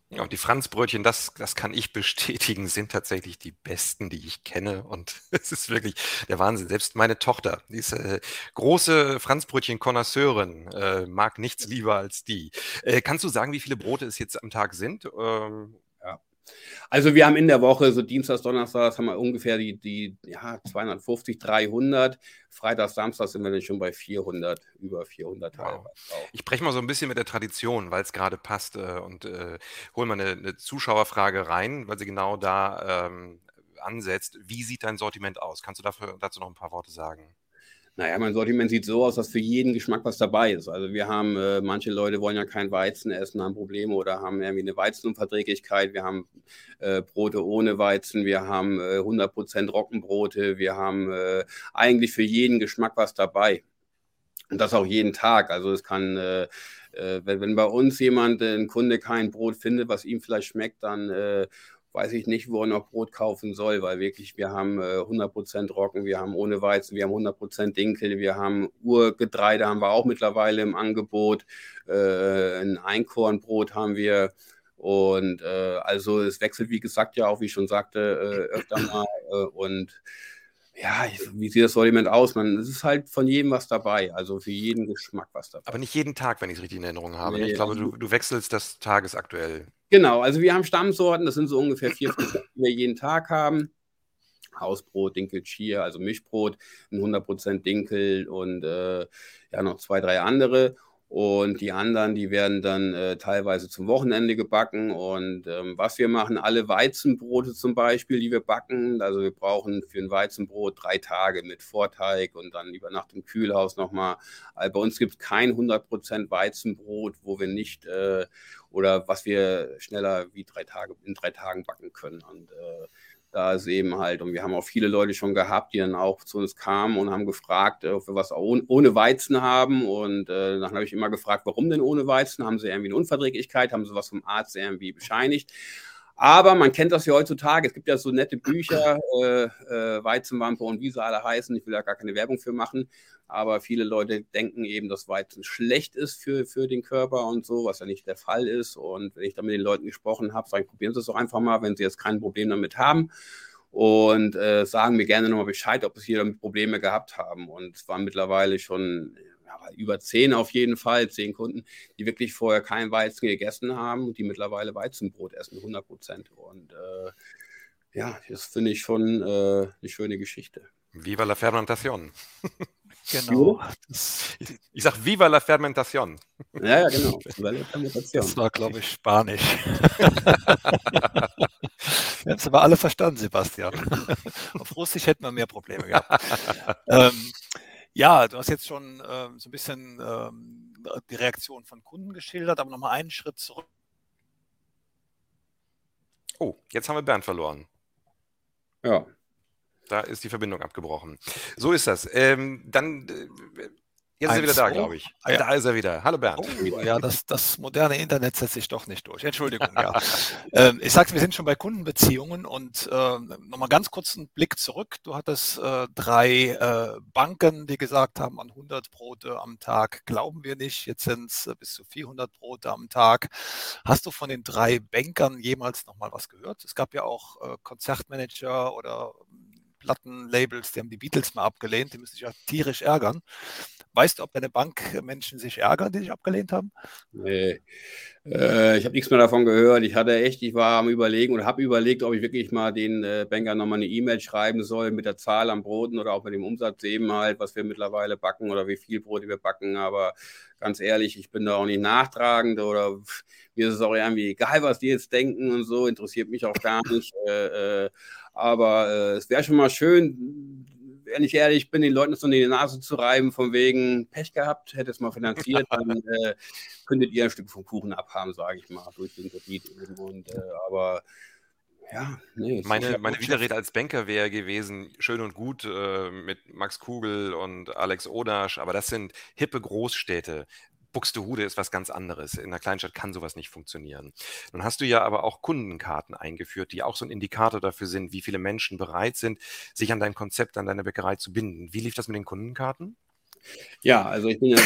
Ja, die Franzbrötchen, das, das kann ich bestätigen, sind tatsächlich die besten, die ich kenne. Und *laughs* es ist wirklich der Wahnsinn. Selbst meine Tochter, die ist äh, große Franzbrötchen-Konnoisseurin, äh, mag nichts lieber als die. Äh, kannst du sagen, wie viele Brote es jetzt am Tag sind? Ähm, also wir haben in der Woche, so Dienstags, Donnerstags, haben wir ungefähr die, die ja, 250, 300. Freitags, Samstags sind wir dann schon bei 400, über 400 wow. Ich breche mal so ein bisschen mit der Tradition, weil es gerade passt äh, und äh, hole mal eine, eine, Zuschauerfrage rein, weil sie genau da ähm, ansetzt. Wie sieht dein Sortiment aus? Kannst du dafür, dazu noch ein paar Worte sagen? Naja, mein Sortiment sieht so aus, dass für jeden Geschmack was dabei ist. Also wir haben, äh, manche Leute wollen ja kein Weizen essen, haben Probleme oder haben irgendwie eine Weizenunverträglichkeit. Wir haben äh, Brote ohne Weizen, wir haben äh, 100% Roggenbrote, wir haben äh, eigentlich für jeden Geschmack was dabei. Und das auch jeden Tag. Also es kann, äh, äh, wenn, wenn bei uns jemand, ein Kunde kein Brot findet, was ihm vielleicht schmeckt, dann weiß ich nicht, wo er noch Brot kaufen soll, weil wirklich wir haben äh, 100% Roggen, wir haben ohne Weizen, wir haben 100% Dinkel, wir haben Urgetreide haben wir auch mittlerweile im Angebot, äh, ein Einkornbrot haben wir. Und äh, also es wechselt, wie gesagt, ja auch, wie ich schon sagte, äh, öfter mal äh, und ja, wie sieht das Sortiment aus? Man, es ist halt von jedem was dabei, also für jeden Geschmack was dabei. Aber nicht jeden Tag, wenn ich es richtig in Erinnerung habe. Nee, ich glaube, du, du, wechselst das tagesaktuell. Genau, also wir haben Stammsorten, das sind so ungefähr vier, fünf, die wir jeden Tag haben. Hausbrot, Dinkel, Chia, also Mischbrot, ein 100% Dinkel und äh, ja noch zwei, drei andere. Und die anderen, die werden dann äh, teilweise zum Wochenende gebacken. Und ähm, was wir machen, alle Weizenbrote zum Beispiel, die wir backen, also wir brauchen für ein Weizenbrot drei Tage mit Vorteig und dann über Nacht im Kühlhaus nochmal. Also bei uns gibt es kein 100% Weizenbrot, wo wir nicht äh, oder was wir schneller wie drei Tage in drei Tagen backen können. Und äh, da ist eben halt, und wir haben auch viele Leute schon gehabt, die dann auch zu uns kamen und haben gefragt, ob wir was ohne Weizen haben. Und äh, dann habe ich immer gefragt, warum denn ohne Weizen? Haben sie irgendwie eine Unverträglichkeit? Haben sie was vom Arzt irgendwie bescheinigt? Aber man kennt das ja heutzutage. Es gibt ja so nette Bücher, äh, äh, Weizenwampe und wie sie alle heißen. Ich will da gar keine Werbung für machen. Aber viele Leute denken eben, dass Weizen schlecht ist für, für den Körper und so, was ja nicht der Fall ist. Und wenn ich da mit den Leuten gesprochen habe, sage ich, probieren Sie es doch einfach mal, wenn Sie jetzt kein Problem damit haben. Und äh, sagen mir gerne nochmal Bescheid, ob Sie damit Probleme gehabt haben. Und es waren mittlerweile schon ja, über zehn auf jeden Fall, zehn Kunden, die wirklich vorher kein Weizen gegessen haben und die mittlerweile Weizenbrot essen, 100 Prozent. Und äh, ja, das finde ich schon äh, eine schöne Geschichte. Viva la fermentación. *laughs* Genau. Ich sage Viva la Fermentation. Ja, ja, genau. Das war, glaube ich, Spanisch. Wir haben es aber alle verstanden, Sebastian. *laughs* Auf Russisch hätten wir mehr Probleme gehabt. ähm, *laughs* ja, du hast jetzt schon ähm, so ein bisschen ähm, die Reaktion von Kunden geschildert, aber nochmal einen Schritt zurück. Oh, jetzt haben wir Bernd verloren. Ja. Da ist die Verbindung abgebrochen. So ist das. Ähm, dann äh, Jetzt ist er wieder da, glaube ich. Ah, ja. Da ist er wieder. Hallo Bernd. Oh, ja, das, das moderne Internet setzt sich doch nicht durch. Entschuldigung, ja. *laughs* ähm, ich sagte, wir sind schon bei Kundenbeziehungen und äh, nochmal ganz kurz einen Blick zurück. Du hattest äh, drei äh, Banken, die gesagt haben, an 100 Brote am Tag glauben wir nicht. Jetzt sind es äh, bis zu 400 Brote am Tag. Hast du von den drei Bankern jemals nochmal was gehört? Es gab ja auch äh, Konzertmanager oder Plattenlabels, die haben die Beatles mal abgelehnt. Die müssen sich ja tierisch ärgern. Weißt du, ob deine Bankmenschen sich ärgern, die sich abgelehnt haben? Nee. Äh, ich habe nichts mehr davon gehört. Ich hatte echt, ich war am Überlegen und habe überlegt, ob ich wirklich mal den äh, Bankern nochmal eine E-Mail schreiben soll mit der Zahl an Broten oder auch mit dem Umsatz eben halt, was wir mittlerweile backen oder wie viel Brote wir backen. Aber ganz ehrlich, ich bin da auch nicht nachtragend oder mir ist es auch irgendwie egal, was die jetzt denken und so, interessiert mich auch gar nicht. Äh, äh, aber äh, es wäre schon mal schön, wenn ich ehrlich bin, den Leuten so in die Nase zu reiben, von wegen Pech gehabt, hätte es mal finanziert, *laughs* dann äh, könntet ihr ein Stück vom Kuchen abhaben, sage ich mal, durch den Kredit. Und, äh, aber ja, nee. Meine, meine Widerrede als Banker wäre gewesen, schön und gut äh, mit Max Kugel und Alex Odasch, aber das sind hippe Großstädte. Buxtehude ist was ganz anderes. In einer Kleinstadt kann sowas nicht funktionieren. Nun hast du ja aber auch Kundenkarten eingeführt, die auch so ein Indikator dafür sind, wie viele Menschen bereit sind, sich an dein Konzept, an deine Bäckerei zu binden. Wie lief das mit den Kundenkarten? Ja, also ich bin ja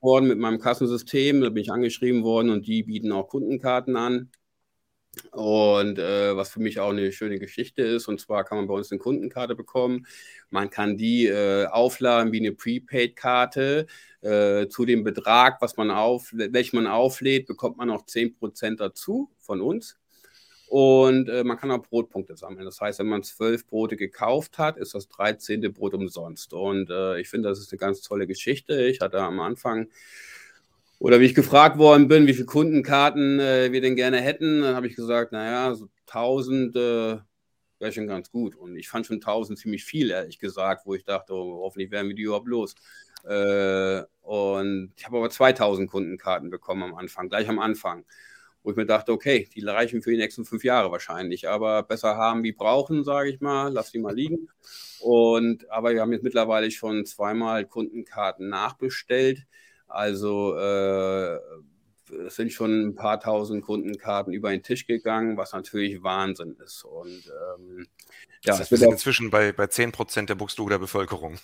worden mit meinem Kassensystem, da bin ich angeschrieben worden und die bieten auch Kundenkarten an. Und äh, was für mich auch eine schöne Geschichte ist, und zwar kann man bei uns eine Kundenkarte bekommen. Man kann die äh, aufladen wie eine Prepaid-Karte. Äh, zu dem Betrag, was man auf, welchen man auflädt, bekommt man noch 10% dazu von uns. Und äh, man kann auch Brotpunkte sammeln. Das heißt, wenn man zwölf Brote gekauft hat, ist das 13. Brot umsonst. Und äh, ich finde, das ist eine ganz tolle Geschichte. Ich hatte am Anfang oder wie ich gefragt worden bin, wie viele Kundenkarten äh, wir denn gerne hätten, dann habe ich gesagt, naja, so 1000 äh, wäre schon ganz gut. Und ich fand schon 1000 ziemlich viel, ehrlich gesagt, wo ich dachte, oh, hoffentlich werden wir die überhaupt los. Äh, und ich habe aber 2000 Kundenkarten bekommen am Anfang, gleich am Anfang, wo ich mir dachte, okay, die reichen für die nächsten fünf Jahre wahrscheinlich, aber besser haben wie brauchen, sage ich mal, lass die mal liegen. Und aber wir haben jetzt mittlerweile schon zweimal Kundenkarten nachbestellt. Also äh, es sind schon ein paar tausend Kundenkarten über den Tisch gegangen, was natürlich Wahnsinn ist. Und ähm, ja, das sind inzwischen bei, bei 10 Prozent der Buxtehuder Bevölkerung.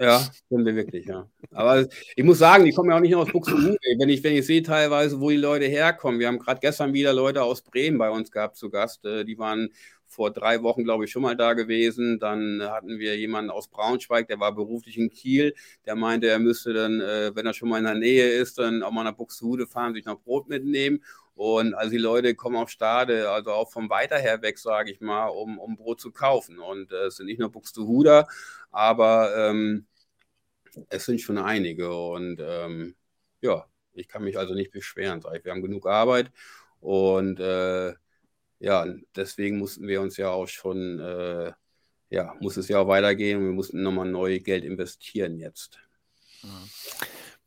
Ja, sind wir wirklich, ja. Aber ich muss sagen, die kommen ja auch nicht nur aus Buxtehude. Wenn ich, wenn ich sehe teilweise, wo die Leute herkommen. Wir haben gerade gestern wieder Leute aus Bremen bei uns gehabt zu Gast. Äh, die waren vor drei Wochen, glaube ich, schon mal da gewesen. Dann hatten wir jemanden aus Braunschweig, der war beruflich in Kiel. Der meinte, er müsste dann, äh, wenn er schon mal in der Nähe ist, dann auch mal nach Buxtehude fahren, sich noch Brot mitnehmen. Und also die Leute kommen auf Stade, also auch vom weiter her weg, sage ich mal, um, um Brot zu kaufen. Und äh, es sind nicht nur Buxtehuder, aber ähm, es sind schon einige. Und ähm, ja, ich kann mich also nicht beschweren. Wir haben genug Arbeit und äh, ja, deswegen mussten wir uns ja auch schon, äh, ja, muss es ja auch weitergehen und wir mussten nochmal neu Geld investieren jetzt. Mhm.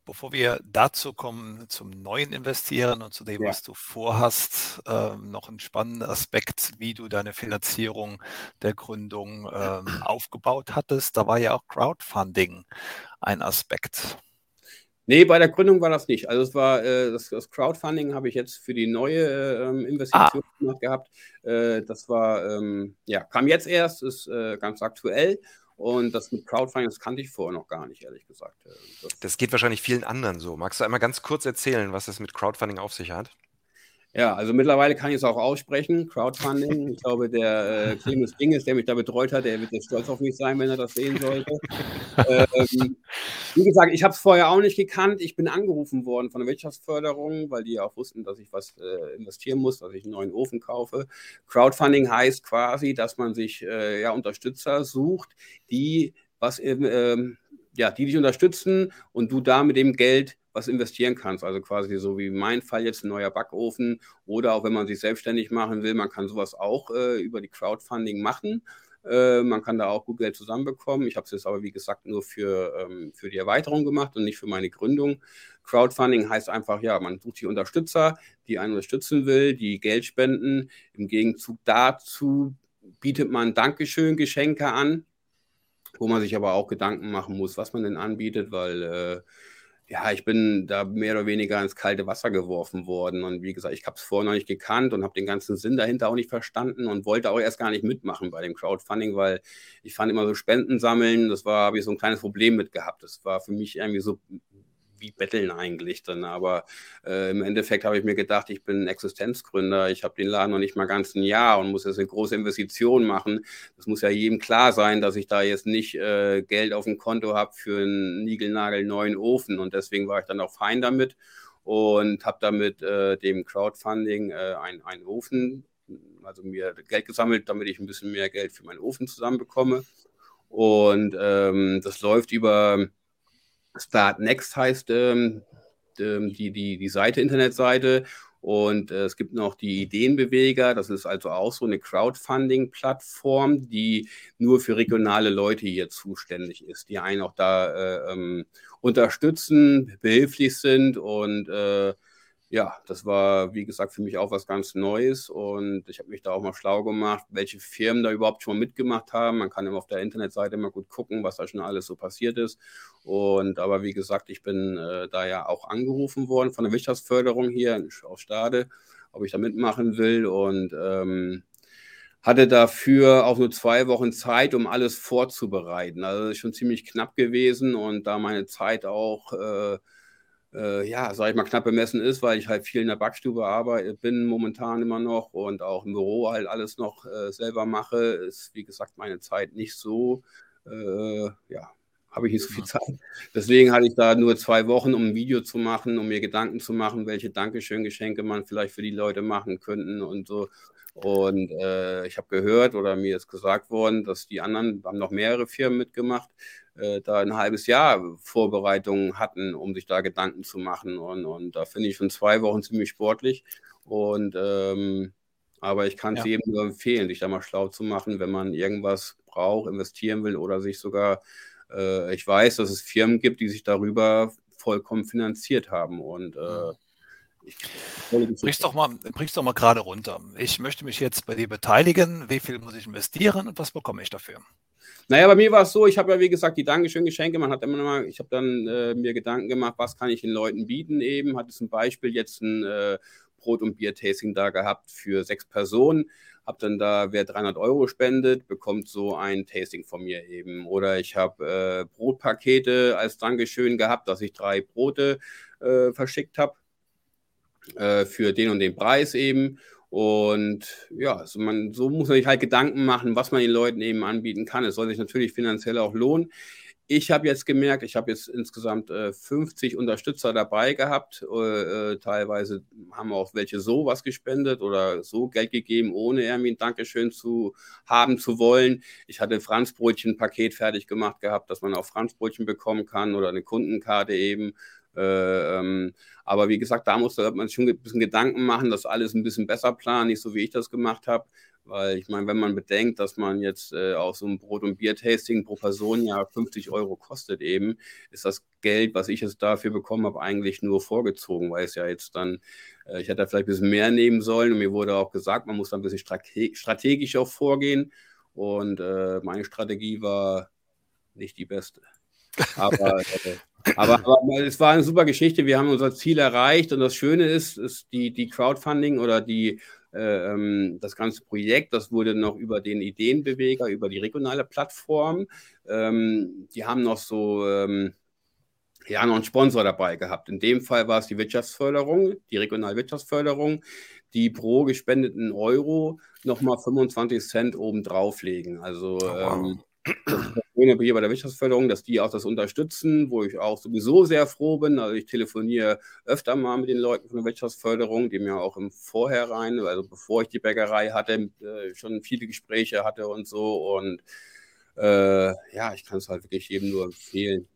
Bevor wir dazu kommen, zum neuen Investieren und zu dem, ja. was du vorhast, äh, noch ein spannender Aspekt, wie du deine Finanzierung der Gründung äh, aufgebaut hattest. Da war ja auch Crowdfunding ein Aspekt. Nee, bei der Gründung war das nicht. Also es war äh, das, das, Crowdfunding habe ich jetzt für die neue äh, Investition ah. gemacht gehabt. Äh, das war ähm, ja kam jetzt erst, ist äh, ganz aktuell und das mit Crowdfunding, das kannte ich vorher noch gar nicht, ehrlich gesagt. Äh, das, das geht wahrscheinlich vielen anderen so. Magst du einmal ganz kurz erzählen, was es mit Crowdfunding auf sich hat? Ja, also mittlerweile kann ich es auch aussprechen, Crowdfunding. Ich glaube, der äh, Clemens Dinges, der mich da betreut hat, der wird jetzt stolz auf mich sein, wenn er das sehen sollte. ähm, wie gesagt, ich habe es vorher auch nicht gekannt. Ich bin angerufen worden von der Wirtschaftsförderung, weil die auch wussten, dass ich was äh, investieren muss, dass ich einen neuen Ofen kaufe. Crowdfunding heißt quasi, dass man sich äh, ja, Unterstützer sucht, die was ähm, ja, die dich unterstützen und du da mit dem Geld was investieren kannst. Also quasi so wie mein Fall jetzt ein neuer Backofen oder auch wenn man sich selbstständig machen will, man kann sowas auch äh, über die Crowdfunding machen. Äh, man kann da auch gut Geld zusammenbekommen. Ich habe es jetzt aber, wie gesagt, nur für, ähm, für die Erweiterung gemacht und nicht für meine Gründung. Crowdfunding heißt einfach, ja, man sucht die Unterstützer, die einen unterstützen will, die Geld spenden. Im Gegenzug dazu bietet man Dankeschön-Geschenke an, wo man sich aber auch Gedanken machen muss, was man denn anbietet, weil äh, ja, ich bin da mehr oder weniger ins kalte Wasser geworfen worden. Und wie gesagt, ich habe es vorher noch nicht gekannt und habe den ganzen Sinn dahinter auch nicht verstanden und wollte auch erst gar nicht mitmachen bei dem Crowdfunding, weil ich fand immer so Spenden sammeln, das war, habe ich so ein kleines Problem mit gehabt. Das war für mich irgendwie so wie betteln eigentlich dann. Aber äh, im Endeffekt habe ich mir gedacht, ich bin Existenzgründer, ich habe den Laden noch nicht mal ganz ein Jahr und muss jetzt eine große Investition machen. Das muss ja jedem klar sein, dass ich da jetzt nicht äh, Geld auf dem Konto habe für einen Nigelnagel neuen Ofen. Und deswegen war ich dann auch fein damit und habe damit äh, dem Crowdfunding äh, einen Ofen, also mir Geld gesammelt, damit ich ein bisschen mehr Geld für meinen Ofen zusammenbekomme. Und ähm, das läuft über Start Next heißt ähm, ähm, die, die, die Seite, Internetseite. Und äh, es gibt noch die Ideenbeweger. Das ist also auch so eine Crowdfunding-Plattform, die nur für regionale Leute hier zuständig ist, die einen auch da äh, ähm, unterstützen, behilflich sind und äh, ja, das war, wie gesagt, für mich auch was ganz Neues und ich habe mich da auch mal schlau gemacht, welche Firmen da überhaupt schon mitgemacht haben. Man kann immer auf der Internetseite immer gut gucken, was da schon alles so passiert ist. Und aber wie gesagt, ich bin äh, da ja auch angerufen worden von der Wirtschaftsförderung hier aus Stade, ob ich da mitmachen will und ähm, hatte dafür auch nur zwei Wochen Zeit, um alles vorzubereiten. Also das ist schon ziemlich knapp gewesen und da meine Zeit auch äh, äh, ja, sag ich mal, knapp bemessen ist, weil ich halt viel in der Backstube arbeite, bin momentan immer noch und auch im Büro halt alles noch äh, selber mache, ist wie gesagt meine Zeit nicht so, äh, ja, habe ich nicht so viel Zeit. Deswegen hatte ich da nur zwei Wochen, um ein Video zu machen, um mir Gedanken zu machen, welche Dankeschön-Geschenke man vielleicht für die Leute machen könnten und so. Und äh, ich habe gehört oder mir ist gesagt worden, dass die anderen, haben noch mehrere Firmen mitgemacht, äh, da ein halbes Jahr Vorbereitungen hatten, um sich da Gedanken zu machen. Und, und da finde ich schon zwei Wochen ziemlich sportlich. Und ähm, aber ich kann es ja. jedem nur empfehlen, sich da mal schlau zu machen, wenn man irgendwas braucht, investieren will oder sich sogar, äh, ich weiß, dass es Firmen gibt, die sich darüber vollkommen finanziert haben. Und äh, ich, doch mal, bring's doch mal gerade runter. Ich möchte mich jetzt bei dir beteiligen. Wie viel muss ich investieren und was bekomme ich dafür? Naja, bei mir war es so, ich habe ja wie gesagt die Dankeschön-Geschenke, man hat immer noch mal, ich habe dann äh, mir Gedanken gemacht, was kann ich den Leuten bieten eben, hatte zum Beispiel jetzt ein äh, Brot- und Bier-Tasting da gehabt für sechs Personen, habe dann da, wer 300 Euro spendet, bekommt so ein Tasting von mir eben. Oder ich habe äh, Brotpakete als Dankeschön gehabt, dass ich drei Brote äh, verschickt habe äh, für den und den Preis eben. Und ja, also man, so muss man sich halt Gedanken machen, was man den Leuten eben anbieten kann. Es soll sich natürlich finanziell auch lohnen. Ich habe jetzt gemerkt, ich habe jetzt insgesamt äh, 50 Unterstützer dabei gehabt. Äh, äh, teilweise haben auch welche so was gespendet oder so Geld gegeben, ohne irgendwie ein Dankeschön zu haben zu wollen. Ich hatte Franzbrötchen-Paket fertig gemacht gehabt, dass man auch Franzbrötchen bekommen kann oder eine Kundenkarte eben. Äh, ähm, aber wie gesagt, da muss man sich schon ein bisschen Gedanken machen, dass alles ein bisschen besser planen, nicht so wie ich das gemacht habe. Weil ich meine, wenn man bedenkt, dass man jetzt äh, auch so ein Brot- und Bier-Tasting pro Person ja 50 Euro kostet eben, ist das Geld, was ich jetzt dafür bekommen habe, eigentlich nur vorgezogen, weil es ja jetzt dann, äh, ich hätte da vielleicht ein bisschen mehr nehmen sollen und mir wurde auch gesagt, man muss da ein bisschen strate strategisch auch vorgehen und äh, meine Strategie war nicht die beste. *laughs* Aber, äh, aber, aber, es war eine super Geschichte. Wir haben unser Ziel erreicht und das Schöne ist, ist die, die Crowdfunding oder die, äh, ähm, das ganze Projekt, das wurde noch über den Ideenbeweger, über die regionale Plattform. Ähm, die haben noch so ähm, ja, noch einen Sponsor dabei gehabt. In dem Fall war es die Wirtschaftsförderung, die Regionalwirtschaftsförderung, die pro gespendeten Euro nochmal 25 Cent oben drauflegen. Also oh, wow. ähm, Schöne hier bei der Wirtschaftsförderung, dass die auch das unterstützen, wo ich auch sowieso sehr froh bin. Also ich telefoniere öfter mal mit den Leuten von der Wirtschaftsförderung, die mir auch im Vorhinein, also bevor ich die Bäckerei hatte, äh, schon viele Gespräche hatte und so. Und äh, ja, ich kann es halt wirklich jedem nur empfehlen.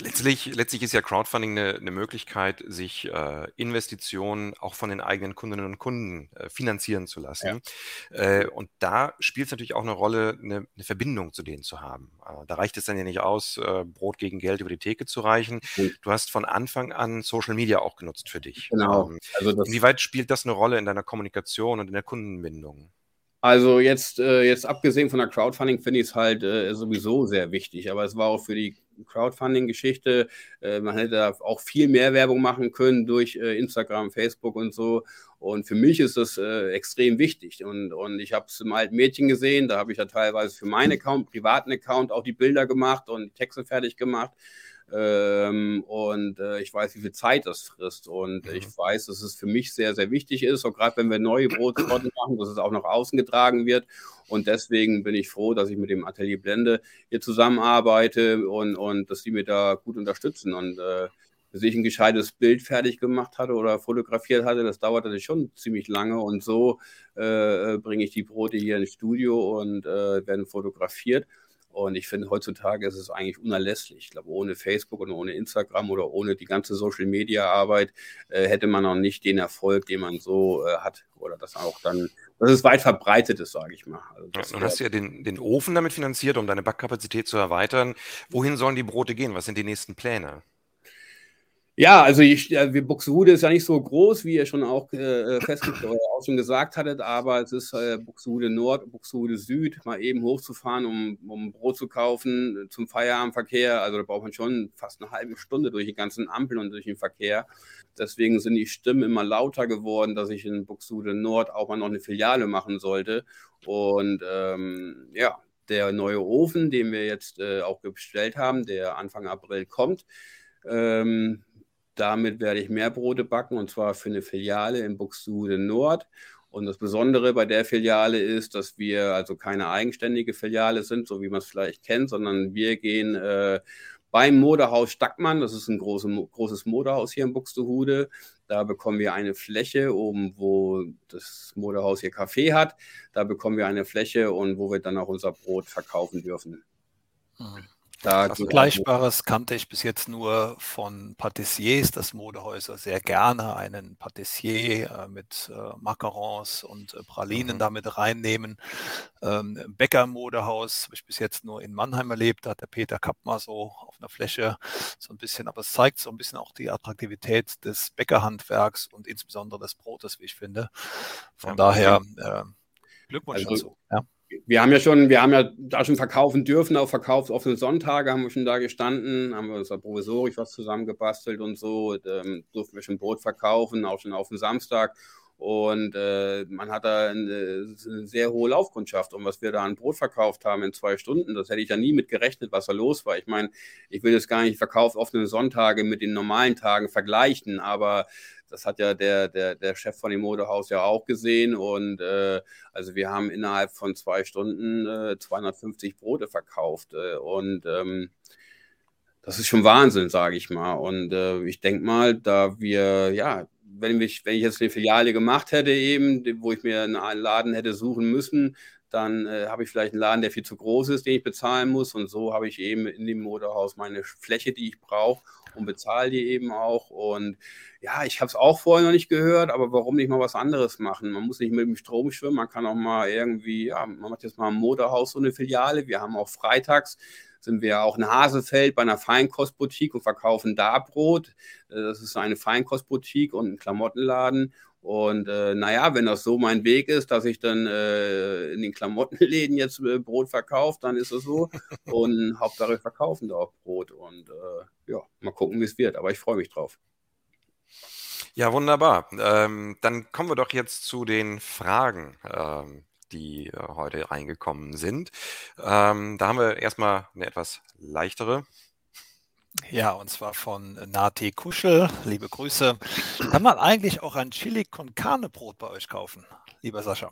Letztlich, letztlich ist ja Crowdfunding eine, eine Möglichkeit, sich äh, Investitionen auch von den eigenen Kundinnen und Kunden äh, finanzieren zu lassen. Ja. Äh, und da spielt es natürlich auch eine Rolle, eine, eine Verbindung zu denen zu haben. Äh, da reicht es dann ja nicht aus, äh, Brot gegen Geld über die Theke zu reichen. Mhm. Du hast von Anfang an Social Media auch genutzt für dich. Genau. Ähm, also inwieweit spielt das eine Rolle in deiner Kommunikation und in der Kundenbindung? Also jetzt, äh, jetzt abgesehen von der Crowdfunding finde ich es halt sowieso sehr wichtig. Aber es war auch für die Crowdfunding-Geschichte. Äh, man hätte auch viel mehr Werbung machen können durch äh, Instagram, Facebook und so. Und für mich ist das äh, extrem wichtig. Und, und ich habe es im alten Mädchen gesehen. Da habe ich ja teilweise für meinen Account, privaten Account, auch die Bilder gemacht und Texte fertig gemacht. Ähm, und äh, ich weiß, wie viel Zeit das frisst. Und mhm. ich weiß, dass es für mich sehr, sehr wichtig ist, auch gerade wenn wir neue Brotsorten machen, dass es auch nach außen getragen wird. Und deswegen bin ich froh, dass ich mit dem Atelier Blende hier zusammenarbeite und, und dass die mir da gut unterstützen. Und äh, bis ich ein gescheites Bild fertig gemacht hatte oder fotografiert hatte, das dauerte schon ziemlich lange. Und so äh, bringe ich die Brote hier ins Studio und äh, werden fotografiert. Und ich finde, heutzutage ist es eigentlich unerlässlich. Ich glaube, ohne Facebook und ohne Instagram oder ohne die ganze Social-Media-Arbeit äh, hätte man noch nicht den Erfolg, den man so äh, hat. Oder das auch dann, dass es weit verbreitet ist, sage ich mal. Also ja, nun hast ja den, den Ofen damit finanziert, um deine Backkapazität zu erweitern. Wohin sollen die Brote gehen? Was sind die nächsten Pläne? Ja, also ich, wir Buxtehude ist ja nicht so groß, wie ihr schon auch äh, auch schon gesagt hattet, aber es ist äh, Buxtehude Nord, Buxtehude Süd, mal eben hochzufahren, um, um Brot zu kaufen zum Feierabendverkehr. Also da braucht man schon fast eine halbe Stunde durch die ganzen Ampeln und durch den Verkehr. Deswegen sind die Stimmen immer lauter geworden, dass ich in Buxtehude Nord auch mal noch eine Filiale machen sollte. Und ähm, ja, der neue Ofen, den wir jetzt äh, auch bestellt haben, der Anfang April kommt, ähm, damit werde ich mehr Brote backen und zwar für eine Filiale in Buxtehude Nord. Und das Besondere bei der Filiale ist, dass wir also keine eigenständige Filiale sind, so wie man es vielleicht kennt, sondern wir gehen äh, beim Modehaus Stackmann, das ist ein große, großes Modehaus hier in Buxtehude. Da bekommen wir eine Fläche, oben wo das Modehaus hier Kaffee hat. Da bekommen wir eine Fläche und wo wir dann auch unser Brot verkaufen dürfen. Mhm. Da Vergleichbares kannte ich bis jetzt nur von Patissiers, dass Modehäuser sehr gerne einen Patissier äh, mit äh, Macarons und äh, Pralinen mhm. damit reinnehmen. Ähm, Bäcker-Modehaus habe ich bis jetzt nur in Mannheim erlebt. Da hat der Peter Kappmer so auf einer Fläche so ein bisschen, aber es zeigt so ein bisschen auch die Attraktivität des Bäckerhandwerks und insbesondere des Brotes, wie ich finde. Von ja, daher äh, Glückwunsch also, dazu. Ja wir haben ja schon, wir haben ja da schon verkaufen dürfen, auf verkaufsoffenen Sonntage haben wir schon da gestanden, haben wir uns da provisorisch was zusammengebastelt und so, ähm, durften wir schon Brot verkaufen, auch schon auf den Samstag. Und äh, man hat da eine, eine, sehr hohe Laufkundschaft. Und was wir da an Brot verkauft haben in zwei Stunden, das hätte ich ja nie mit gerechnet, was da los war. Ich meine, ich will jetzt gar nicht Verkauf offene Sonntage mit den normalen Tagen vergleichen, aber das hat ja der, der, der Chef von dem Modehaus ja auch gesehen. Und äh, also wir haben innerhalb von zwei Stunden äh, 250 Brote verkauft. Äh, und ähm, das ist schon Wahnsinn, sage ich mal. Und äh, ich denke mal, da wir, ja, wenn, mich, wenn ich jetzt eine Filiale gemacht hätte, eben, wo ich mir einen Laden hätte suchen müssen, dann äh, habe ich vielleicht einen Laden, der viel zu groß ist, den ich bezahlen muss. Und so habe ich eben in dem Motorhaus meine Fläche, die ich brauche und bezahle die eben auch. Und ja, ich habe es auch vorher noch nicht gehört, aber warum nicht mal was anderes machen? Man muss nicht mit dem Strom schwimmen, man kann auch mal irgendwie, ja, man macht jetzt mal im Motorhaus so eine Filiale. Wir haben auch freitags sind wir auch in Hasefeld bei einer Feinkostboutique und verkaufen da Brot. Äh, das ist eine Feinkostboutique und ein Klamottenladen. Und äh, naja, wenn das so mein Weg ist, dass ich dann äh, in den Klamottenläden jetzt äh, Brot verkaufe, dann ist es so. *laughs* Und Hauptsache verkaufen da auch Brot. Und äh, ja, mal gucken, wie es wird. Aber ich freue mich drauf. Ja, wunderbar. Ähm, dann kommen wir doch jetzt zu den Fragen, ähm, die äh, heute reingekommen sind. Ähm, da haben wir erstmal eine etwas leichtere. Ja, und zwar von Nati Kuschel. Liebe Grüße. Kann man eigentlich auch ein Chili con Carne Brot bei euch kaufen, lieber Sascha?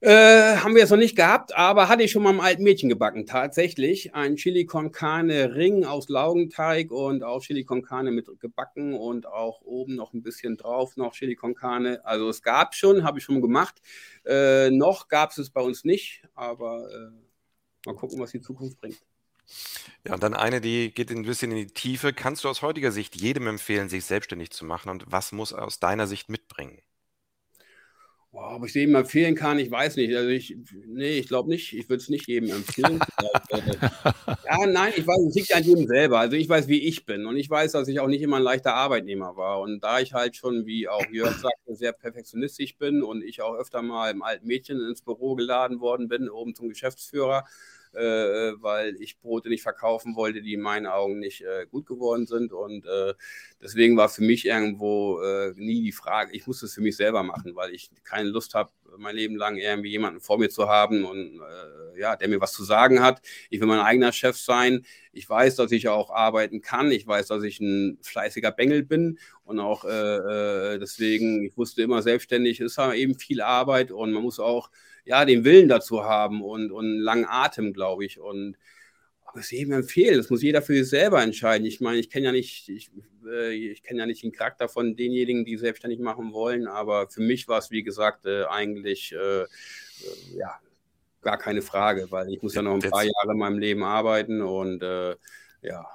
Äh, haben wir jetzt noch nicht gehabt, aber hatte ich schon mal im alten Mädchen gebacken. Tatsächlich ein Chili con Carne Ring aus Laugenteig und auch Chili con Carne mit gebacken und auch oben noch ein bisschen drauf noch Chili con Carne. Also es gab schon, habe ich schon gemacht. Äh, noch gab es es bei uns nicht, aber äh, mal gucken, was die Zukunft bringt. Ja, und dann eine, die geht ein bisschen in die Tiefe. Kannst du aus heutiger Sicht jedem empfehlen, sich selbstständig zu machen und was muss er aus deiner Sicht mitbringen? Oh, ob ich es jedem empfehlen kann, ich weiß nicht. Also ich, nee, ich glaube nicht. Ich würde es nicht jedem empfehlen. *laughs* ja, nein, ich weiß, es liegt an jedem selber. Also ich weiß, wie ich bin. Und ich weiß, dass ich auch nicht immer ein leichter Arbeitnehmer war. Und da ich halt schon, wie auch Jörg sagte, sehr perfektionistisch bin und ich auch öfter mal im alten Mädchen ins Büro geladen worden bin, oben zum Geschäftsführer, äh, weil ich Brote nicht verkaufen wollte, die in meinen Augen nicht äh, gut geworden sind. Und äh, deswegen war für mich irgendwo äh, nie die Frage, ich musste es für mich selber machen, weil ich keine Lust habe, mein Leben lang irgendwie jemanden vor mir zu haben und äh, ja, der mir was zu sagen hat. Ich will mein eigener Chef sein. Ich weiß, dass ich auch arbeiten kann. Ich weiß, dass ich ein fleißiger Bengel bin und auch äh, deswegen, ich wusste immer, selbstständig ist eben viel Arbeit und man muss auch ja, den Willen dazu haben und, und einen langen Atem, glaube ich. Und es jedem empfehlen. Das muss jeder für sich selber entscheiden. Ich meine, ich kenne ja nicht, ich, äh, ich kenne ja nicht den Charakter von denjenigen, die selbstständig machen wollen, aber für mich war es, wie gesagt, äh, eigentlich äh, äh, ja, gar keine Frage, weil ich muss ja noch ein paar Jahre in meinem Leben arbeiten und äh, ja.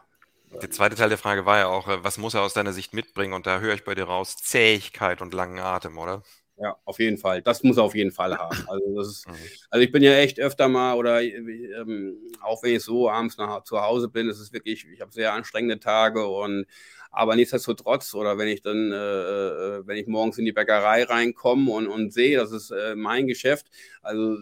Der zweite Teil der Frage war ja auch, äh, was muss er aus deiner Sicht mitbringen? Und da höre ich bei dir raus, Zähigkeit und langen Atem, oder? Ja, auf jeden Fall. Das muss er auf jeden Fall haben. Also, das ist, *laughs* mhm. also ich bin ja echt öfter mal oder ähm, auch wenn ich so abends nach, zu Hause bin, ist es wirklich, ich habe sehr anstrengende Tage und aber nichtsdestotrotz, oder wenn ich dann, äh, äh, wenn ich morgens in die Bäckerei reinkomme und, und sehe, das ist äh, mein Geschäft, also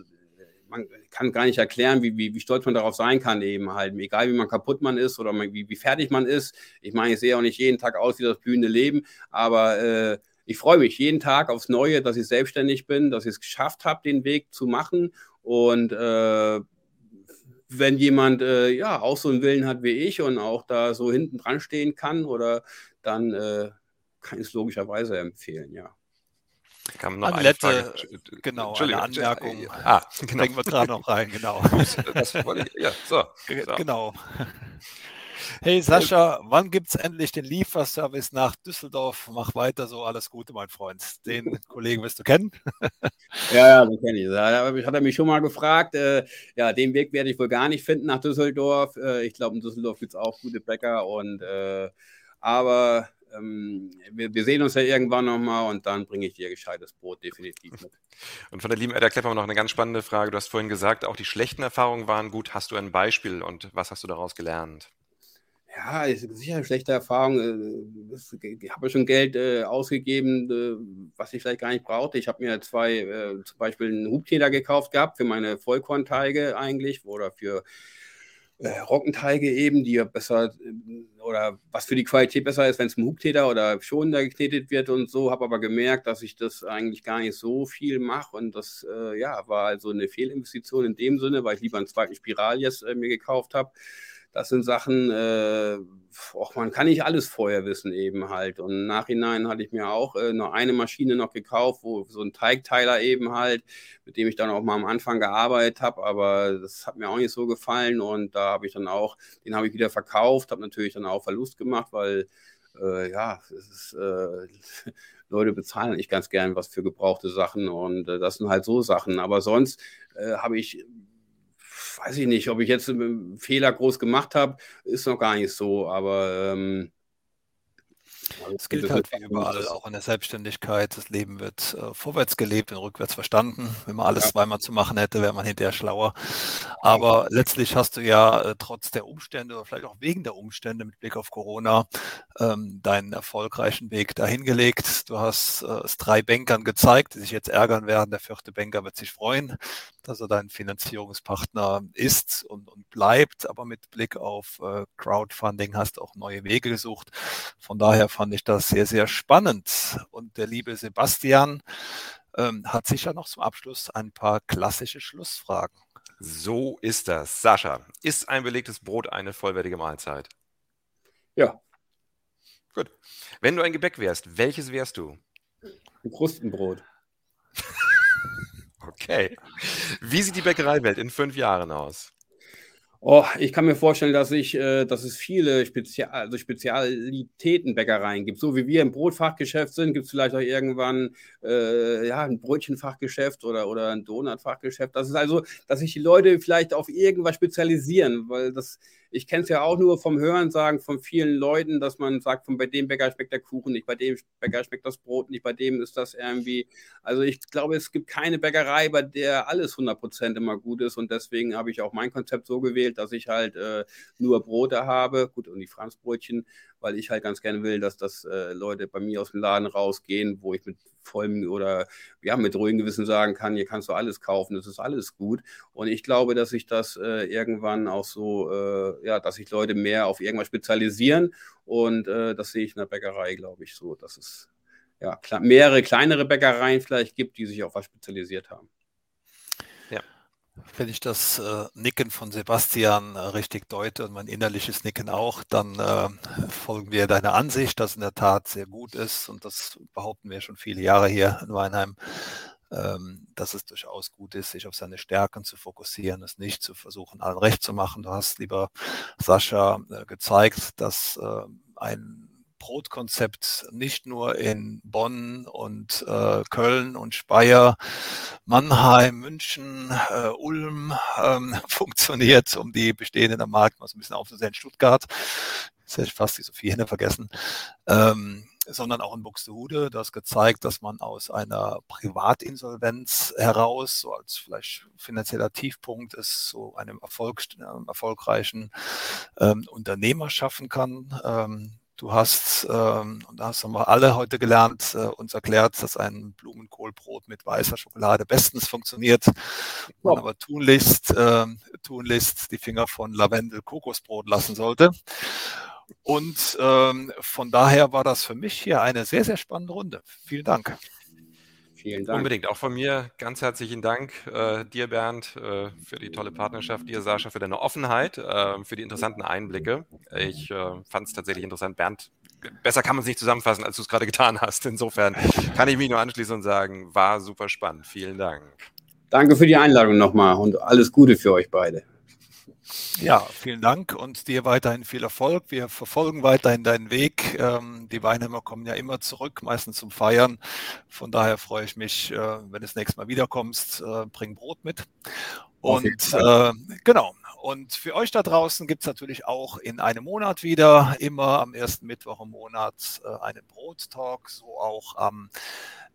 man kann gar nicht erklären, wie, wie, wie stolz man darauf sein kann, eben halt, egal wie man kaputt man ist oder wie, wie fertig man ist. Ich meine, ich sehe auch nicht jeden Tag aus wie das blühende Leben, aber äh, ich freue mich jeden Tag aufs Neue, dass ich selbstständig bin, dass ich es geschafft habe, den Weg zu machen. Und äh, wenn jemand äh, ja auch so einen Willen hat wie ich und auch da so hinten dran stehen kann, oder dann äh, kann ich es logischerweise empfehlen, ja. Kam noch eine Frage. genau, eine Anmerkung. Ah, genau. Denken wir gerade noch rein, genau. Das wollte ich, ja, so, so. Genau. Hey Sascha, wann gibt es endlich den Lieferservice nach Düsseldorf? Mach weiter so, alles Gute, mein Freund. Den Kollegen wirst du kennen. *laughs* ja, ja, den kenne ich. Da hat er mich schon mal gefragt. Äh, ja, den Weg werde ich wohl gar nicht finden nach Düsseldorf. Äh, ich glaube, in Düsseldorf gibt es auch gute Bäcker. Und, äh, aber ähm, wir, wir, sehen uns ja irgendwann nochmal und dann bringe ich dir gescheites Brot definitiv mit. *laughs* Und von der lieben Edda Klepper noch eine ganz spannende Frage. Du hast vorhin gesagt, auch die schlechten Erfahrungen waren gut. Hast du ein Beispiel und was hast du daraus gelernt? Ja, ist sicher eine schlechte Erfahrung. Äh, ich habe schon Geld äh, ausgegeben, äh, was ich vielleicht gar nicht brauchte. Ich habe mir zwei, äh, zum Beispiel einen Hubtäter gekauft gehabt für meine Vollkornteige eigentlich oder für äh, Roggenteige eben, die ja besser äh, oder was für die Qualität besser ist, wenn es ein Hubtäter oder schonender geknetet wird und so. Habe aber gemerkt, dass ich das eigentlich gar nicht so viel mache und das ja war also eine Fehlinvestition in dem Sinne, weil ich lieber einen zweiten Spiral jetzt mir gekauft habe das sind Sachen, äh, och, man kann nicht alles vorher wissen eben halt. Und im Nachhinein hatte ich mir auch äh, noch eine Maschine noch gekauft, wo so ein Teigteiler eben halt, mit dem ich dann auch mal am Anfang gearbeitet habe, aber das hat mir auch nicht so gefallen und da habe ich dann auch, den habe ich wieder verkauft, habe natürlich dann auch Verlust gemacht, weil äh, ja, ist, äh, *laughs* Leute bezahlen nicht ganz gern was für gebrauchte Sachen und äh, das sind halt so Sachen. Aber sonst äh, habe ich weiß ich nicht, ob ich jetzt einen Fehler groß gemacht habe, ist noch gar nicht so, aber ähm, es gilt halt wie überall, auch in der Selbstständigkeit. Das Leben wird äh, vorwärts gelebt und rückwärts verstanden. Wenn man alles ja. zweimal zu machen hätte, wäre man hinterher schlauer. Aber letztlich hast du ja äh, trotz der Umstände oder vielleicht auch wegen der Umstände mit Blick auf Corona ähm, deinen erfolgreichen Weg dahingelegt. Du hast äh, es drei Bankern gezeigt, die sich jetzt ärgern werden. Der vierte Banker wird sich freuen, dass er dein Finanzierungspartner ist und, und bleibt. Aber mit Blick auf äh, Crowdfunding hast du auch neue Wege gesucht. Von daher fand ich das sehr, sehr spannend. Und der liebe Sebastian ähm, hat sicher noch zum Abschluss ein paar klassische Schlussfragen. So ist das. Sascha, ist ein belegtes Brot eine vollwertige Mahlzeit? Ja. Gut. Wenn du ein Gebäck wärst, welches wärst du? Ein Krustenbrot. *laughs* okay. Wie sieht die Bäckereiwelt in fünf Jahren aus? Oh, ich kann mir vorstellen, dass, ich, äh, dass es viele Spezial also Spezialitätenbäckereien gibt. So wie wir im Brotfachgeschäft sind, gibt es vielleicht auch irgendwann äh, ja, ein Brötchenfachgeschäft oder, oder ein Donutfachgeschäft. Das ist also, dass sich die Leute vielleicht auf irgendwas spezialisieren, weil das ich kenne es ja auch nur vom Hörensagen von vielen Leuten, dass man sagt, von bei dem Bäcker schmeckt der Kuchen nicht, bei dem Bäcker schmeckt das Brot nicht, bei dem ist das irgendwie. Also ich glaube, es gibt keine Bäckerei, bei der alles 100% immer gut ist und deswegen habe ich auch mein Konzept so gewählt, dass ich halt äh, nur Brote habe, gut und die Franzbrötchen, weil ich halt ganz gerne will, dass das äh, Leute bei mir aus dem Laden rausgehen, wo ich mit vollem oder ja, mit ruhigem Gewissen sagen kann, hier kannst du alles kaufen, das ist alles gut. Und ich glaube, dass sich das äh, irgendwann auch so, äh, ja, dass sich Leute mehr auf irgendwas spezialisieren. Und äh, das sehe ich in der Bäckerei, glaube ich, so, dass es ja, mehrere kleinere Bäckereien vielleicht gibt, die sich auf was spezialisiert haben. Wenn ich das äh, Nicken von Sebastian äh, richtig deute und mein innerliches Nicken auch, dann äh, folgen wir deiner Ansicht, dass in der Tat sehr gut ist und das behaupten wir schon viele Jahre hier in Weinheim, ähm, dass es durchaus gut ist, sich auf seine Stärken zu fokussieren, es nicht zu versuchen, allen recht zu machen. Du hast, lieber Sascha, äh, gezeigt, dass äh, ein Brotkonzept nicht nur in Bonn und äh, Köln und Speyer, Mannheim, München, äh, Ulm ähm, *laughs* funktioniert, um die bestehenden am Markt mal so ein bisschen aufzusehen, Stuttgart, jetzt hätte ich fast die Sophie Henne vergessen, ähm, sondern auch in Buxtehude. Das gezeigt, dass man aus einer Privatinsolvenz heraus, so als vielleicht finanzieller Tiefpunkt, es so einem Erfolg, äh, erfolgreichen ähm, Unternehmer schaffen kann. Ähm, Du hast, ähm, und das haben wir alle heute gelernt, äh, uns erklärt, dass ein Blumenkohlbrot mit weißer Schokolade bestens funktioniert. Man aber tunlichst, äh, tunlichst die Finger von Lavendel-Kokosbrot lassen sollte. Und ähm, von daher war das für mich hier eine sehr, sehr spannende Runde. Vielen Dank. Vielen Dank. Unbedingt. Auch von mir ganz herzlichen Dank äh, dir, Bernd, äh, für die tolle Partnerschaft, dir, Sascha, für deine Offenheit, äh, für die interessanten Einblicke. Ich äh, fand es tatsächlich interessant. Bernd, besser kann man es nicht zusammenfassen, als du es gerade getan hast. Insofern kann ich mich nur anschließen und sagen, war super spannend. Vielen Dank. Danke für die Einladung nochmal und alles Gute für euch beide. Ja, vielen Dank und dir weiterhin viel Erfolg. Wir verfolgen weiterhin deinen Weg. Ähm, die Weinheimer kommen ja immer zurück, meistens zum Feiern. Von daher freue ich mich, äh, wenn du das nächste Mal wiederkommst, äh, bring Brot mit. Und äh, genau. Und für euch da draußen gibt es natürlich auch in einem Monat wieder, immer am ersten Mittwoch im Monat, äh, einen Brottalk, so auch am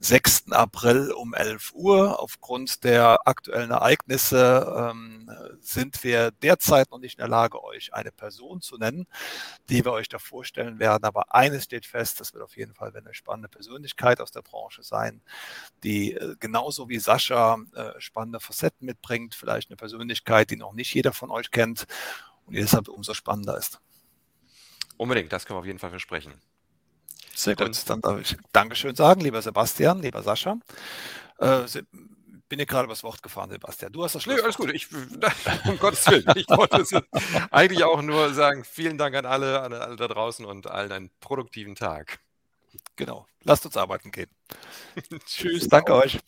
6. April um 11 Uhr. Aufgrund der aktuellen Ereignisse ähm, sind wir derzeit noch nicht in der Lage, euch eine Person zu nennen, die wir euch da vorstellen werden. Aber eines steht fest, das wird auf jeden Fall eine spannende Persönlichkeit aus der Branche sein, die äh, genauso wie Sascha äh, spannende Facetten mitbringt, vielleicht eine Persönlichkeit, die noch nicht jeder von euch kennt und die deshalb umso spannender ist. Unbedingt, das können wir auf jeden Fall versprechen. Sehr gut, dann darf ich Dankeschön sagen, lieber Sebastian, lieber Sascha. Äh, bin ich gerade übers Wort gefahren, Sebastian. Du hast das Schluss. Nee, alles gut. Ich, *laughs* um Gottes Willen. Ich wollte eigentlich auch nur sagen, vielen Dank an alle, an alle da draußen und allen einen produktiven Tag. Genau. Lasst uns arbeiten gehen. *laughs* Tschüss. Danke euch.